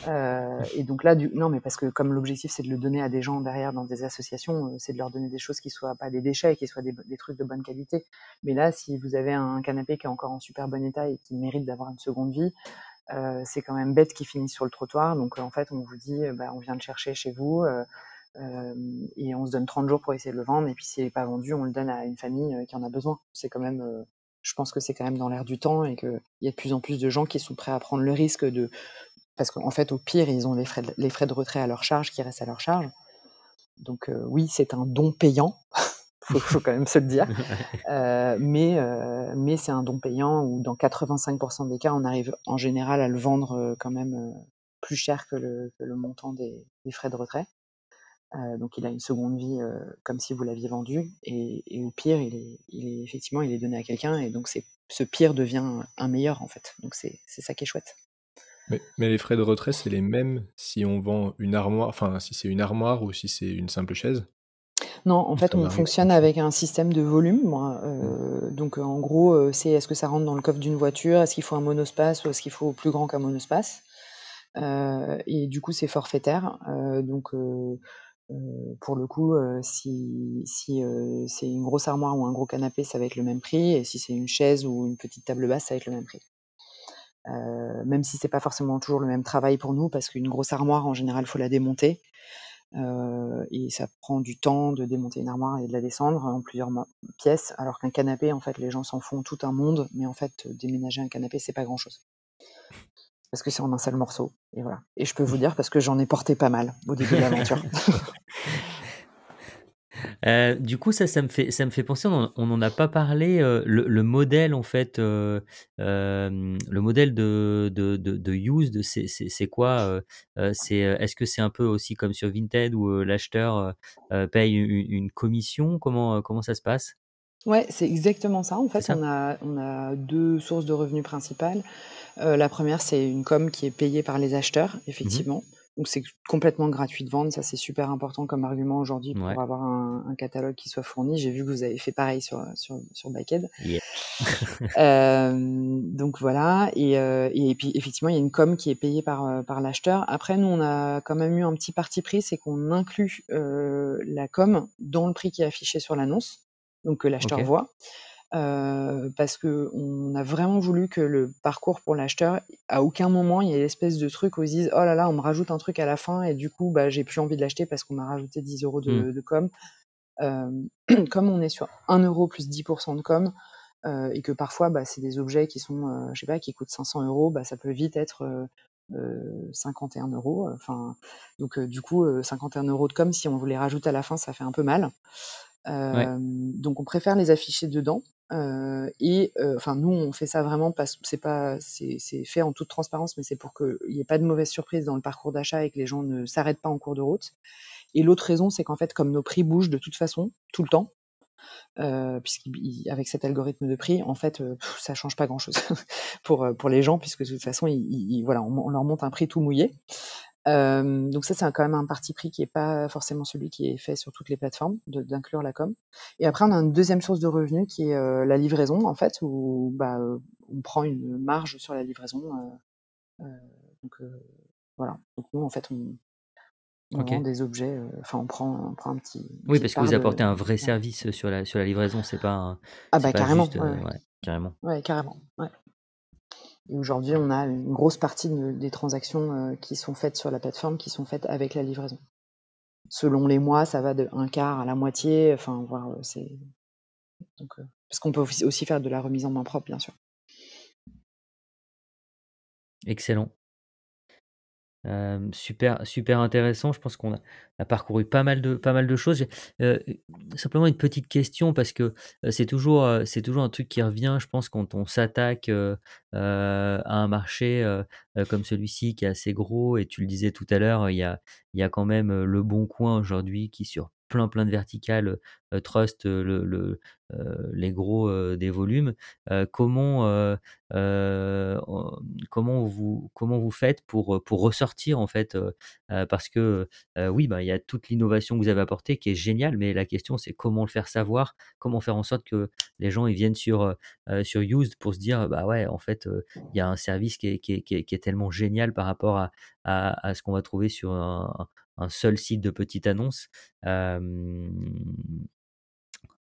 Euh, et donc là, du... non, mais parce que comme l'objectif c'est de le donner à des gens derrière dans des associations, c'est de leur donner des choses qui soient pas des déchets, qui soient des, trucs de bonne qualité. Mais là, si vous avez un canapé qui est encore en super bon état et qui mérite d'avoir une seconde vie, c'est quand même bête qu'il finisse sur le trottoir. Donc en fait, on vous dit, bah, on vient le chercher chez vous. et on se donne 30 jours pour essayer de le vendre, et puis s'il n'est pas vendu, on le donne à une famille qui en a besoin. C'est quand même je pense que c'est quand même dans l'air du temps et qu'il y a de plus en plus de gens qui sont prêts à prendre le risque de. Parce qu'en fait, au pire, ils ont les frais, de, les frais de retrait à leur charge qui restent à leur charge. Donc, euh, oui, c'est un don payant. Il faut, quand même se le dire. Euh, mais euh, mais c'est un don payant où, dans 85% des cas, on arrive en général à le vendre quand même plus cher que le, que le montant des, des, frais de retrait. Euh, donc il a une seconde vie euh, comme si vous l'aviez vendu et, et, au pire il est, il est, effectivement il est donné à quelqu'un et donc c'est ce pire devient un meilleur en fait donc c'est ça qui est chouette. Mais, mais, les frais de retrait c'est les mêmes si on vend une armoire enfin si c'est une armoire ou si c'est une simple chaise? Non, en fait, on fonctionne avec un système de volume. Moi. Euh, donc, en gros, c'est est-ce que ça rentre dans le coffre d'une voiture Est-ce qu'il faut un monospace ou est-ce qu'il faut plus grand qu'un monospace? Et du coup, c'est forfaitaire. Donc, pour le coup, si, c'est une grosse armoire ou un gros canapé, ça va être le même prix. Et si c'est une chaise ou une petite table basse, ça va être le même prix. même si c'est pas forcément toujours le même travail pour nous, parce qu'une grosse armoire, en général, faut la démonter. Et ça prend du temps de démonter une armoire et de la descendre en plusieurs pièces, alors qu'un canapé, en fait, les gens s'en font tout un monde, mais en fait, déménager un canapé, c'est pas grand-chose. Parce que c'est en un seul morceau, et voilà. Et je peux vous dire parce que j'en ai porté pas mal au début de l'aventure. Euh, du coup, ça, ça me fait, ça me fait penser, on n'en a pas parlé, euh, le, le, modèle, en fait, euh, euh le modèle de, de, de, de use, c'est quoi c'est Est-ce que c'est un peu aussi comme sur Vinted où l'acheteur paye une, une, commission? Comment, comment ça se passe? Ouais, c'est exactement ça. En fait, ça on, a, on a deux sources de revenus principales. La première, c'est une com qui est payée par les acheteurs, mmh effectivement. Donc c'est complètement gratuit de vendre, ça c'est super important comme argument aujourd'hui pour avoir un, un, catalogue qui soit fourni. J'ai vu que vous avez fait pareil sur sur sur Backed. Yeah. euh, donc voilà et, euh, et, puis effectivement il y a une com qui est payée par euh, par l'acheteur. Après nous on a quand même eu un petit parti pris, c'est qu'on inclut euh, la com dans le prix qui est affiché sur l'annonce, donc que l'acheteur okay. voit. Euh, parce que on a vraiment voulu que le parcours pour l'acheteur, à aucun moment il y ait l'espèce de truc où ils disent oh là là on me rajoute un truc à la fin et du coup bah j'ai plus envie de l'acheter parce qu'on m'a rajouté 10 euros de, mmh. de com. Euh, comme on est sur 1 euro plus 10% de com euh, et que parfois bah, c'est des objets qui sont je sais pas qui coûtent 500 euros, bah ça peut vite être 51 euros. Enfin donc du coup 51 euros de com si on vous les rajoute à la fin ça fait un peu mal. Ouais. Donc on préfère les afficher dedans. Euh, et enfin nous on fait ça vraiment parce que c'est pas c'est fait en toute transparence mais c'est pour qu'il n'y ait pas de mauvaise surprise dans le parcours d'achat et que les gens ne s'arrêtent pas en cours de route. Et l'autre raison c'est qu'en fait comme nos prix bougent de toute façon tout le temps euh, puisqu'avec cet algorithme de prix en fait euh, ça change pas grand chose pour pour les gens puisque de toute façon ils, ils, voilà on, leur monte un prix tout mouillé euh, donc ça, c'est quand même un parti pris qui est pas forcément celui qui est fait sur toutes les plateformes, d'inclure la com. Et après, on a une deuxième source de revenus qui est euh, la livraison, en fait, où bah, on prend une marge sur la livraison. Euh, donc voilà. Donc nous, en fait, on, on okay. vend des objets. Enfin, on prend, on prend un petit. Oui, parce que vous apportez un vrai service sur la sur la livraison. C'est pas. Un, ah bah carrément. Juste, ouais. Ouais, carrément. Ouais, carrément. Et aujourd'hui, on a une grosse partie de, des transactions euh, qui sont faites sur la plateforme qui sont faites avec la livraison. Selon les mois, ça va de un quart à la moitié. Enfin, voir, euh, c'est euh, parce qu'on peut aussi faire de la remise en main propre, bien sûr. Excellent. Super, intéressant. Je pense qu'on a, parcouru pas mal de, choses. Simplement une petite question parce que c'est toujours, un truc qui revient. Je pense quand on s'attaque à un marché comme celui-ci qui est assez gros et tu le disais tout à l'heure, il y a, il y a quand même le bon coin aujourd'hui qui sur plein plein de verticales trust le, le les gros des volumes comment comment vous comment vous faites pour pour ressortir en fait parce que oui bah il y a toute l'innovation que vous avez apportée qui est géniale mais la question c'est comment le faire savoir comment faire en sorte que les gens ils viennent sur sur used pour se dire bah ouais en fait il y a un service qui est, qui est tellement génial par rapport à, à, à ce qu'on va trouver sur un, un seul site de petite annonce.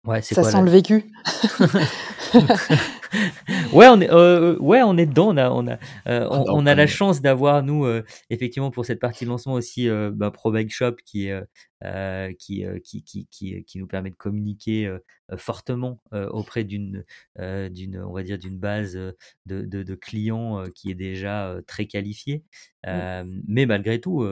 Ouais, ça quoi, sent là le vécu. ouais, on est, euh, ouais, on est dedans. On a, on a, euh, on, on, a la chance d'avoir nous, euh, effectivement, pour cette partie de lancement aussi, bah, Pro Bike Shop qui qui, qui, qui, qui, qui, nous permet de communiquer fortement auprès d'une, d'une, on va dire, d'une base de, de, clients qui est déjà très qualifiée. Mmh. mais malgré tout,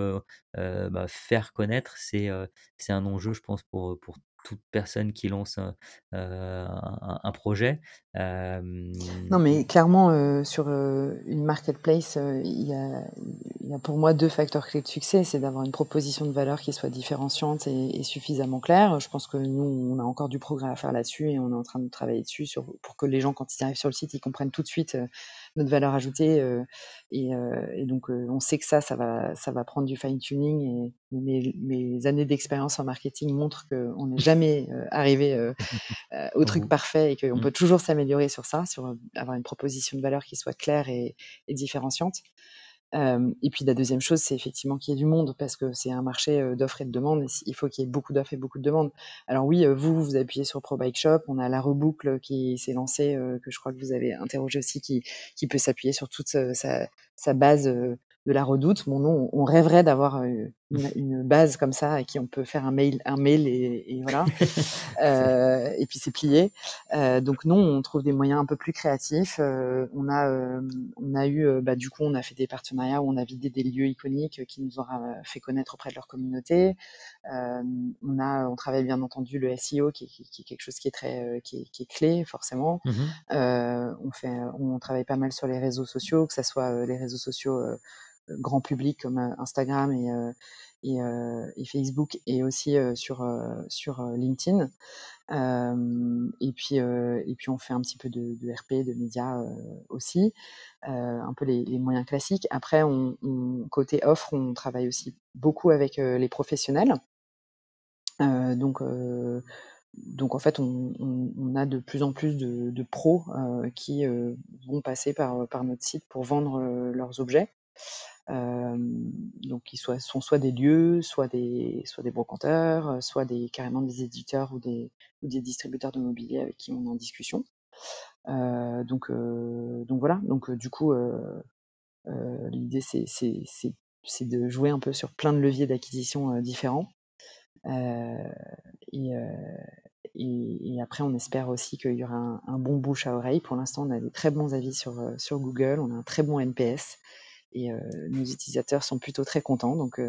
bah, faire connaître, c'est, c'est un enjeu, je pense, pour, pour toute personne qui lance un, un, projet. non, mais clairement, sur une marketplace, il y a, pour moi deux facteurs clés de succès. C'est d'avoir une proposition de valeur qui soit différenciante et, suffisamment claire. Je pense que nous, on a encore du progrès à faire là-dessus et on est en train de travailler dessus pour que les gens, quand ils arrivent sur le site, ils comprennent tout de suite notre valeur ajoutée. et, et, donc, on sait que ça, ça va, ça va prendre du fine-tuning. Et mes, mes années d'expérience en marketing montrent qu'on n'est jamais arrivé au truc parfait et qu'on mmh. peut toujours s'améliorer sur ça, sur avoir une proposition de valeur qui soit claire et, et différenciante et puis la deuxième chose, c'est effectivement qu'il y ait du monde parce que c'est un marché, d'offres et de demandes il faut qu'il y ait beaucoup d'offres et beaucoup de demandes. Alors oui, vous, vous appuyez sur Pro Bike Shop, on a la Reboucle qui s'est lancée, que je crois que vous avez interrogé aussi, qui qui peut s'appuyer sur toute, sa sa base, de la Redoute. Mon nom, on rêverait d'avoir, une, base comme ça à qui on peut faire un mail, un mail et, voilà. Euh, et puis c'est plié. Euh, donc non, on trouve des moyens un peu plus créatifs. Euh, on a, on a eu, bah, du coup, on a fait des partenariats où on a vidé des lieux iconiques qui nous ont fait connaître auprès de leur communauté. on a, on travaille bien entendu le SEO qui, est quelque chose qui est très, qui est, clé forcément. Mmh on fait, on travaille pas mal sur les réseaux sociaux, que ce soit les réseaux sociaux grand public comme Instagram et, et, Facebook et aussi sur, LinkedIn. et, puis, et on fait un petit peu de, RP, de médias aussi, un peu les, moyens classiques. Après, côté offre, on travaille aussi beaucoup avec les professionnels. donc, en fait, on, a de plus en plus de, pros qui vont passer par notre site pour vendre leurs objets donc ils sont soit des lieux, soit des, soit des brocanteurs, soit des, carrément des éditeurs ou des, ou des distributeurs de mobilier avec qui on est en discussion. donc, donc voilà, donc du coup, l'idée c'est, de jouer un peu sur plein de leviers d'acquisition différents. Et, et, après, on espère aussi qu'il y aura un, un, bon bouche à oreille. Pour l'instant, on a des très bons avis sur, sur Google, on a un très bon NPS et nos utilisateurs sont plutôt très contents. Donc,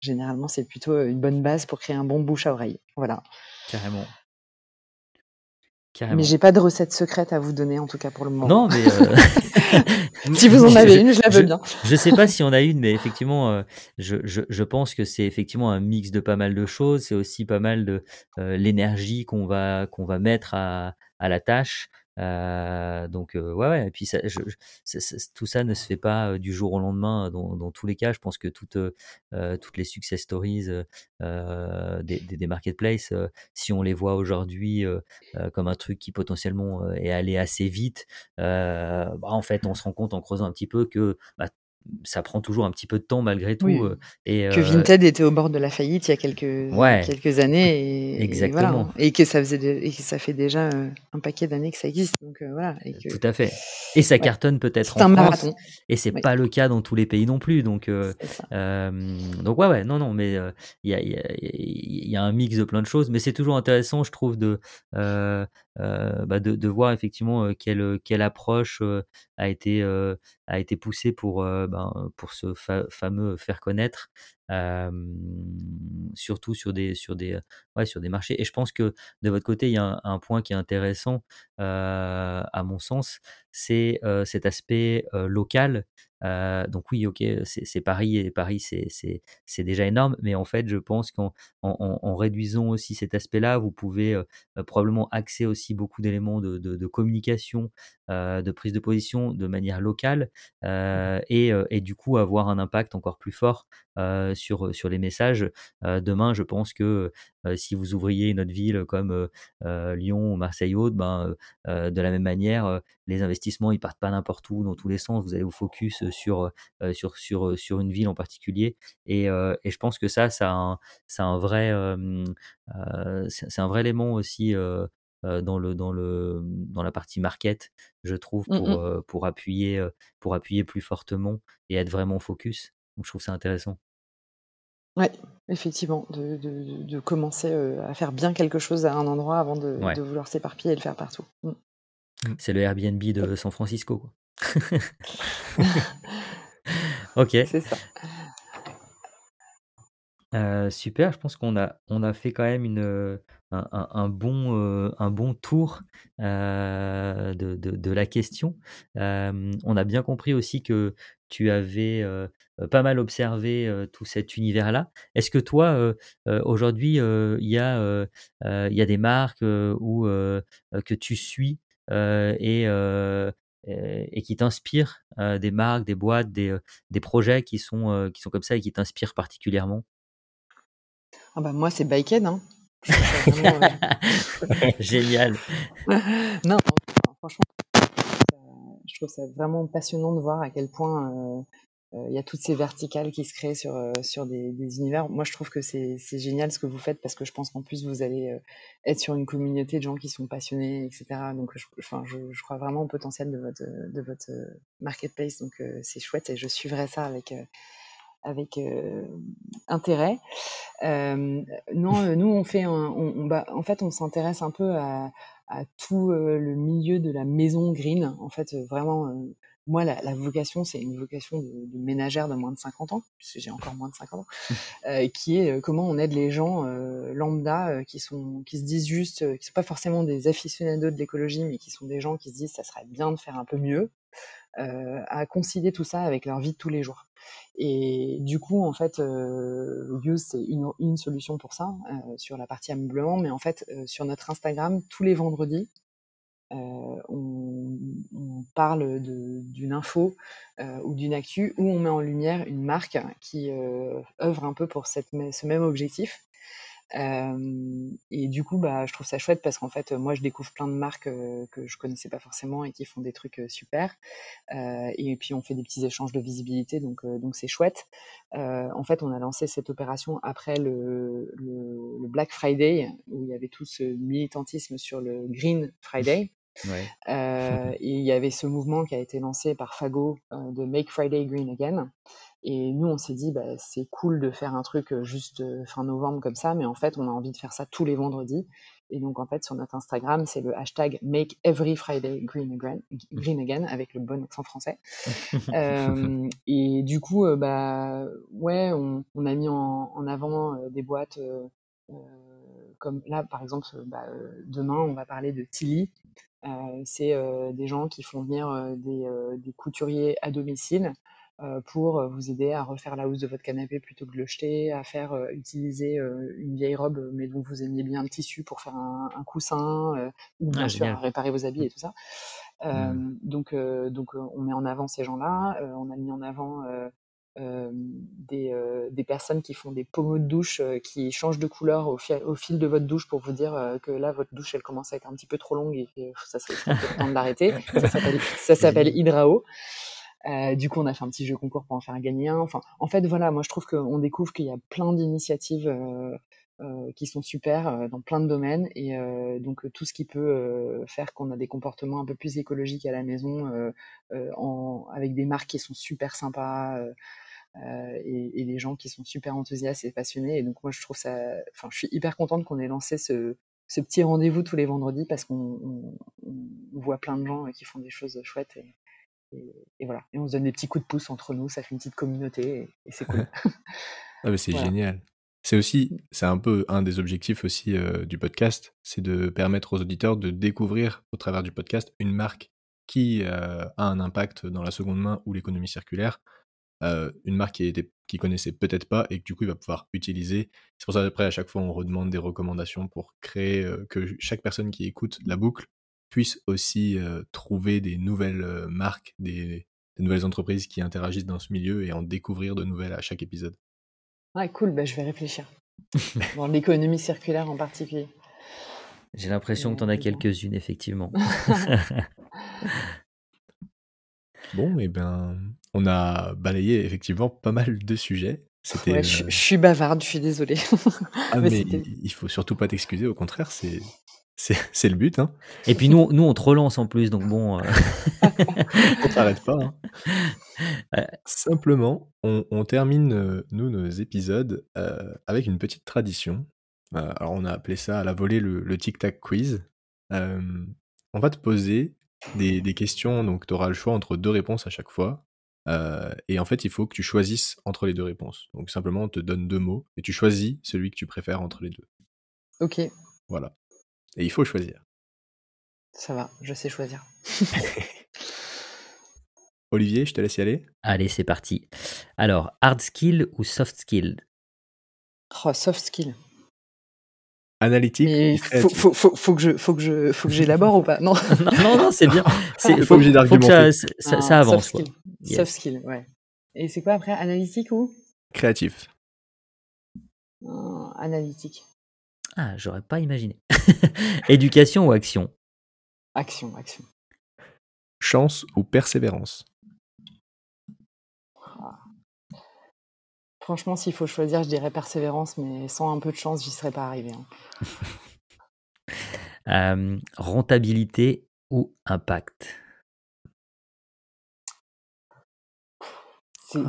généralement, c'est plutôt une bonne base pour créer un bon bouche à oreille. Voilà. Carrément. Mais j'ai pas de recette secrète à vous donner, en tout cas pour le moment. Non, mais si vous en avez une, je la veux bien. je sais pas si on a une, mais effectivement, je, je, je, pense que c'est effectivement un mix de pas mal de choses. C'est aussi pas mal de l'énergie qu'on va qu'on va mettre à, à la tâche. Euh, donc euh, ouais, ouais, et puis ça, je, tout ça ne se fait pas du jour au lendemain dans, dans tous les cas. Je pense que toutes, euh, toutes les success stories des, des, des, marketplaces, si on les voit aujourd'hui comme un truc qui potentiellement est allé assez vite, bah, en fait on se rend compte en creusant un petit peu que bah, ça prend toujours un petit peu de temps malgré tout. Euh, et, que Vinted était au bord de la faillite il y a quelques, quelques années. Et, Exactement. Et, que ça faisait et que ça fait déjà un paquet d'années que ça existe. Donc, voilà, et Tout à fait. Et ça cartonne peut-être en France. Et c'est pas le cas dans tous les pays non plus. Donc, donc ouais, ouais, non, non, mais il y, a, y, y, a, un mix de plein de choses. Mais c'est toujours intéressant, je trouve, de, euh, bah de, de, voir effectivement quelle, quelle approche a été, poussée pour, ben, ce fameux faire connaître, surtout sur des, marchés. Et je pense que de votre côté, il y a un point qui est intéressant, à mon sens, c'est cet aspect local euh, donc oui, ok, c'est Paris et Paris, c'est déjà énorme, mais en fait, je pense qu'en en, réduisant aussi cet aspect-là, vous pouvez euh, probablement axer aussi beaucoup d'éléments de, de, communication, euh, de prise de position de manière locale, mmh et, et, du coup avoir un impact encore plus fort sur, sur les messages. demain, je pense que si vous ouvriez une autre ville comme Lyon ou Marseille-Haute, ben, de la même manière, les investissements ils partent pas n'importe où dans tous les sens. Vous allez vous focus sur sur sur sur une ville en particulier. Et, et je pense que ça, ça a un, ça un vrai c'est un vrai élément aussi dans le dans le dans la partie market, je trouve mmh pour pour appuyer pour appuyer plus fortement et être vraiment focus. Donc je trouve ça intéressant. Ouais, effectivement, de de de commencer, heu, à faire bien quelque chose à un endroit avant de Ouais. de vouloir s'éparpiller et le faire partout. Mmh. Mmh. C'est le Airbnb de San Francisco, quoi. OK. C'est ça. Heu, super, je pense qu'on a on a fait quand même une, un bon, heu, un bon tour, heu, de de la question. Hem, on a bien compris aussi que tu avais, pas mal observé, tout cet univers-là. Est-ce que toi, aujourd'hui, il y y a des marques, heu, que tu suis, et et qui t'inspirent, des marques, des boîtes, des, des projets qui sont, qui sont comme ça et qui t'inspirent particulièrement? Ah bah, moi, c'est Biked, hein. Vraiment, heu Génial. non, franchement, je trouve ça vraiment passionnant de voir à quel point, heu heu, il y a toutes ces verticales qui se créent sur, sur des des univers. Moi, je trouve que c'est c'est génial ce que vous faites parce que je pense qu'en plus vous allez, être sur une communauté de gens qui sont passionnés et cetera. Donc je enfin, je je crois vraiment au potentiel de votre, de votre, marketplace donc c'est chouette et je suivrai ça avec, avec, heu, intérêt. Hem, non, heu, nous on fait un on on bah, en fait, on s'intéresse un peu à à tout, le milieu de la maison green. En fait, vraiment, moi la la vocation, c'est une vocation de de ménagère de moins de 50 ans, puisque j'ai encore moins de 50 ans, heu, qui est, comment on aide les gens, lambda, qui sont qui se disent juste, qui sont pas forcément des aficionados de l'écologie, mais qui sont des gens qui se disent: «Ça serait bien de faire un peu mieux», à concilier tout ça avec leur vie de tous les jours. Et du coup, en fait, heu, Use, c'est une solution pour ça, heu, sur la partie ameublement. Mais en fait, heu, sur notre Instagram, tous les vendredis, on on parle d'une info, ou d'une actu où on met en lumière une marque qui, œuvre un peu pour cette ce même objectif. Et du coup, bah, je trouve ça chouette parce qu'en fait, moi, je découvre plein de marques, que je connaissais pas forcément et qui font des trucs, super. Et puis on fait des petits échanges de visibilité donc donc c'est chouette. En fait, on a lancé cette opération après le le Black Friday où il y avait tout ce militantisme sur le Green Friday. Ouais. Et il y avait ce mouvement qui a été lancé par Fago, heu, de Make Friday Green Again et nous, on s'est dit: «Bah, c'est cool de faire un truc, heu, juste, fin novembre comme ça, mais en fait, on a envie de faire ça tous les vendredis» et donc en fait, sur notre Instagram, c'est le hashtag Make Every Friday Green Again green again avec le bon accent français. Et du coup, bah, ouais, on on a mis en en avant, des boîtes, comme là, par exemple, bah, demain, on va parler de Tilly. Heu, c'est, heu, des gens qui font venir, heu, des, couturiers à domicile, pour, vous aider à refaire la housse de votre canapé plutôt que de le jeter, à faire, utiliser, une vieille robe, mais dont vous aimiez bien le tissu pour faire un un coussin, ou Ah bien sûr à génial. réparer vos habits et tout ça. Mmh. Donc donc on met en avant ces gens-là. On a mis en avant, des, heu, des personnes qui font des pommeaux de douche, heu, qui changent de couleur au fi au fil de votre douche pour vous dire, que là, votre douche, elle commence à être un petit peu trop longue et que ça serait peut-être temps de l'arrêter. Ça s'appelle. Hydrao. Du coup, on a fait un petit jeu concours pour en faire gagner un. Enfin, en fait, voilà, moi, je trouve qu'on découvre qu'il y a plein d'initiatives, qui sont super, dans plein de domaines et donc tout ce qui peut, faire qu'on a des comportements un peu plus écologiques à la maison, en avec des marques qui sont super sympas, et et des gens qui sont super enthousiastes et passionnés et donc moi, je trouve ça enfin, je suis hyper contente qu'on ait lancé ce ce petit rendez-vous tous les vendredis parce qu'on on on voit plein de gens, qui font des choses chouettes et et et voilà et on se donne des petits coups de pouce entre nous, ça fait une petite communauté et et c'est cool. Ah mais c'est Voilà. génial. C'est aussi c'est un peu un des objectifs aussi, heu, du podcast, c'est de permettre aux auditeurs de découvrir au travers du podcast une marque qui, a un impact dans la seconde main ou l'économie circulaire. Heu, une marque qui était qu'il connaissait peut-être pas et que du coup il va pouvoir utiliser. C'est pour ça après à chaque fois on redemande des recommandations pour créer, heu, que chaque personne qui écoute la boucle puisse aussi, heu, trouver des nouvelles, marques, des des nouvelles entreprises qui interagissent dans ce milieu et en découvrir de nouvelles à chaque épisode. Ouais, cool, bah, je vais réfléchir. Dans l'économie circulaire en particulier. J'ai l'impression que tu en as quelques-unes effectivement. Bon et ben, on a balayé effectivement pas mal de sujets. C'était, Ouais, je suis je suis bavarde, je suis désolée. ah Mais il faut surtout pas t'excuser, au contraire, c'est C'est le but. Hein. Et puis nous, nous, on te relance en plus, donc bon. Euh. on t'arrête pas. Hein. Simplement, on, termine, euh, nous, nos épisodes euh, avec une petite tradition. alors, on a appelé ça à la volée le, tic-tac quiz. on va te poser des, des questions, donc tu auras le choix entre deux réponses à chaque fois. Et en fait, il faut que tu choisisses entre les deux réponses. Donc simplement, on te donne deux mots et tu choisis celui que tu préfères entre les deux. Ok. Voilà. Et il faut choisir. Ça va, je sais choisir. Olivier, je te laisse y aller. Allez, c'est parti. Alors, hard skill ou soft skill? Oh, Soft skill. Analytique Il faut, faut, faut, faut, que je, faut que je, faut que j'élabore ou pas? Non, non, non, c'est bien. C'est faut, obligé d'argumenter. Ça, ça, ça, avance. Soft skill. Soft skill, ouais. Et c'est quoi après? Analytique ou? Créatif. Euh, analytique. Ah, j'aurais pas imaginé. Éducation ou action? Action, action. Chance ou persévérance? Franchement, s'il faut choisir, je dirais persévérance, mais sans un peu de chance, j'y serais pas arrivé. Hein. rentabilité ou impact? C'est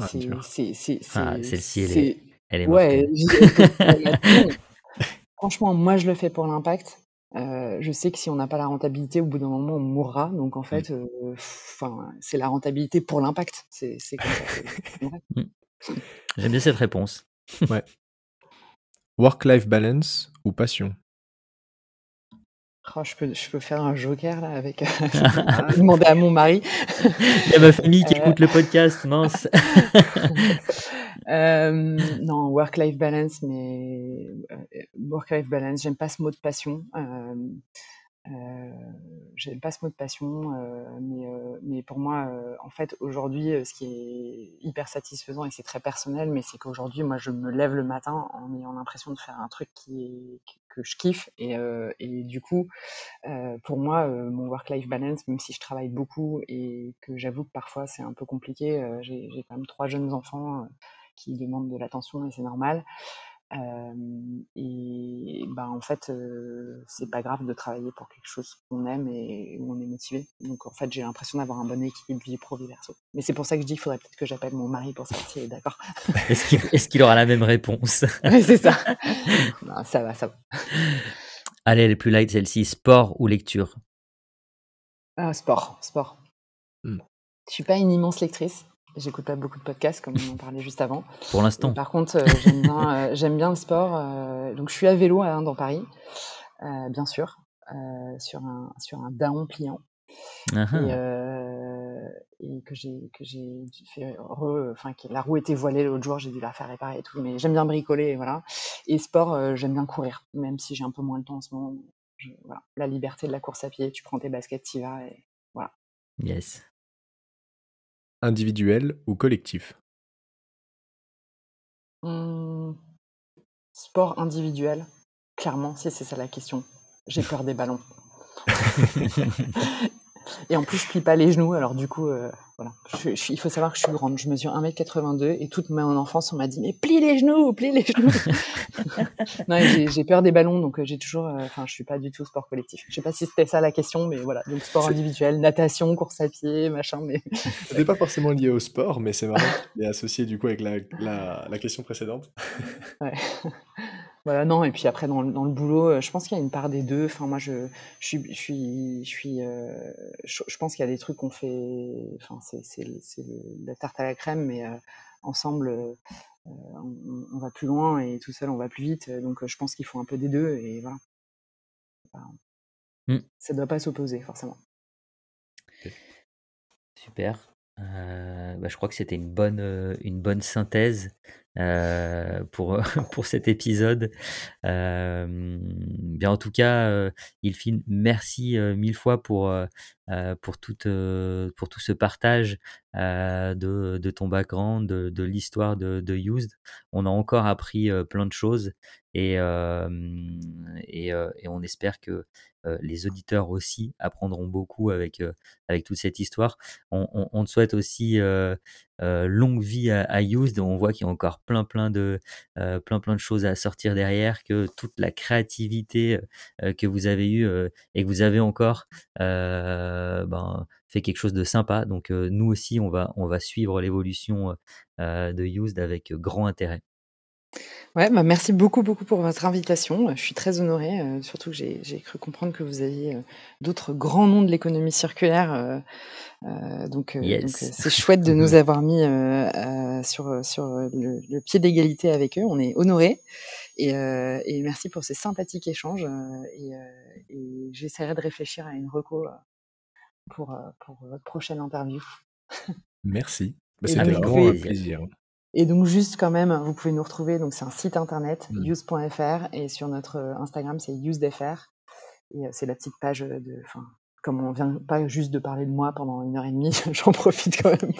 ah, celle-ci, elle est, ouais, Franchement, moi, je le fais pour l'impact. Euh, je sais que si on n'a pas la rentabilité, au bout d'un moment, on mourra. Donc en mmh. fait, euh, c'est la rentabilité pour l'impact. C'est comme ça. J'aime bien cette réponse. Ouais. Work-life balance ou passion? Oh, je peux je peux faire un joker là avec, demander à mon mari. Il y a ma famille qui euh. écoute le podcast, mince. Euh, non, work-life balance, mais euh, work-life balance, j'aime pas ce mot de passion. Euh j'aime pas ce mot de passion, mais, mais pour moi, en fait, aujourd'hui, ce qui est hyper satisfaisant et c'est très personnel, mais c'est qu'aujourd'hui, moi, je me lève le matin en ayant l'impression de faire un truc qui est, que je kiffe. Et, et du coup, pour moi, mon work-life balance, même si je travaille beaucoup et que j'avoue que parfois c'est un peu compliqué, j'ai quand même trois jeunes enfants qui demandent de l'attention et c'est normal. Et ben en fait, c'est pas grave de travailler pour quelque chose qu'on aime et où on est motivé. Donc en fait, j'ai l'impression d'avoir un bon équilibre vie pro vie verso. Mais c'est pour ça que je dis qu'il faudrait peut-être que j'appelle mon mari pour savoir s'il est d'accord. Est-ce qu'il aura la même réponse? C'est ça. ça va, ça va. Allez, est plus light celle-ci. Sport ou lecture? Ah, Sport, sport. Hmm. Je suis pas une immense lectrice. J'écoute pas beaucoup de podcasts, comme on en parlait juste avant. Pour l'instant. Par contre, euh, j'aime bien, euh, j'aime bien le sport. Euh, donc, je suis à vélo hein, dans Paris, bien sûr, sur un sur un daon pliant. Ah et, ah. et, que j'ai fait enfin que la roue était voilée l'autre jour j'ai dû la faire réparer et tout mais j'aime bien bricoler voilà et sport j'aime bien courir même si j'ai un peu moins de temps en ce moment voilà. la liberté de la course à pied tu prends tes baskets tu vas et voilà yes Individuel ou collectif? Mmh. Sport individuel, clairement, si c'est ça la question. J'ai peur des ballons. Et en plus, je plie pas les genoux, alors du coup, euh, voilà. il faut savoir que je suis grande, je mesure 1m82 et toute mon enfance, on m'a dit, mais plie les genoux, plie les genoux. non, j'ai peur des ballons, donc euh, j'ai toujours, euh, enfin, je suis pas du tout sport collectif. Je sais pas si c'était ça la question, mais voilà. Donc sport individuel, natation, course à pied, machin, mais. C'était pas forcément lié au sport, mais c'est marrant, est associé du coup avec la, la, la question précédente. ouais. Voilà, non, et puis après dans le dans le boulot, euh, je pense qu'il y a une part des deux. Enfin moi je je suis je suis je suis, euh, je pense qu'il y a des trucs qu'on fait enfin c'est la tarte à la crème, mais euh, ensemble, on on va plus loin et tout seul on va plus vite, donc je pense qu'il faut un peu des deux et voilà. Mmh. Ça doit pas s'opposer forcément. Super. Bah, je crois que c'était une bonne, une bonne synthèse. Euh, pour, pour cet épisode. Euh, bien, en tout cas, euh, Ilfine, merci mille fois pour, pour, toute, pour tout ce partage de, de, ton background, de, de l'histoire de, de Used. On a encore appris plein de choses et, et, on espère que les auditeurs aussi apprendront beaucoup avec, avec toute cette histoire. On, on, te souhaite aussi longue vie à, à Used. On voit qu'il y a encore plein plein de, plein, plein de choses à sortir derrière, que toute la créativité que vous avez eue et que vous avez encore ben, fait quelque chose de sympa. Donc nous aussi, on va, on va suivre l'évolution de Used avec grand intérêt. Ouais, bah, merci beaucoup, beaucoup pour votre invitation. Je suis très honorée, euh, surtout que j'ai j'ai cru comprendre que vous aviez, euh, d'autres grands noms de l'économie circulaire, euh, donc donc c'est chouette de nous avoir mis, sur, sur, le pied d'égalité avec eux. On est honorés et et merci pour ces sympathiques échanges, et et j'essaierai de réfléchir à une reco, pour, pour votre prochaine interview. Merci. Bah, c'était vraiment un plaisir. Et donc juste quand même, vous pouvez nous retrouver, donc c'est un site internet, mmh. use.fr, et sur notre euh, Instagram, c'est usedfr. Et euh, c'est la petite page de, enfin, comme on vient pas juste de parler de moi pendant une heure et demie, j'en profite quand même.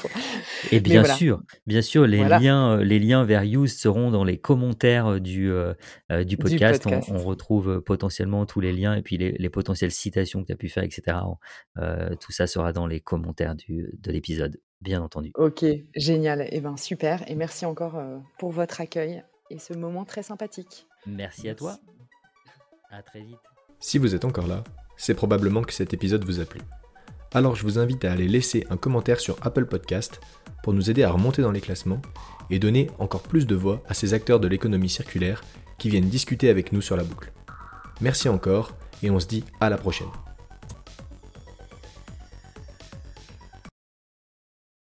Et bien sûr, bien sûr, les liens, euh, les liens vers Use seront dans les commentaires du, du podcast. On, retrouve potentiellement tous les liens et puis les, potentielles citations que tu as pu faire, etc. tout ça sera dans les commentaires du, de l'épisode bien entendu. Ok, génial. Et eh ben super. Et merci encore euh, pour votre accueil et ce moment très sympathique. Merci à toi. À très vite. Si vous êtes encore là, c'est probablement que cet épisode vous a plu. Alors je vous invite à aller laisser un commentaire sur Apple Podcast pour nous aider à remonter dans les classements et donner encore plus de voix à ces acteurs de l'économie circulaire qui viennent discuter avec nous sur la boucle. Merci encore et on se dit à la prochaine.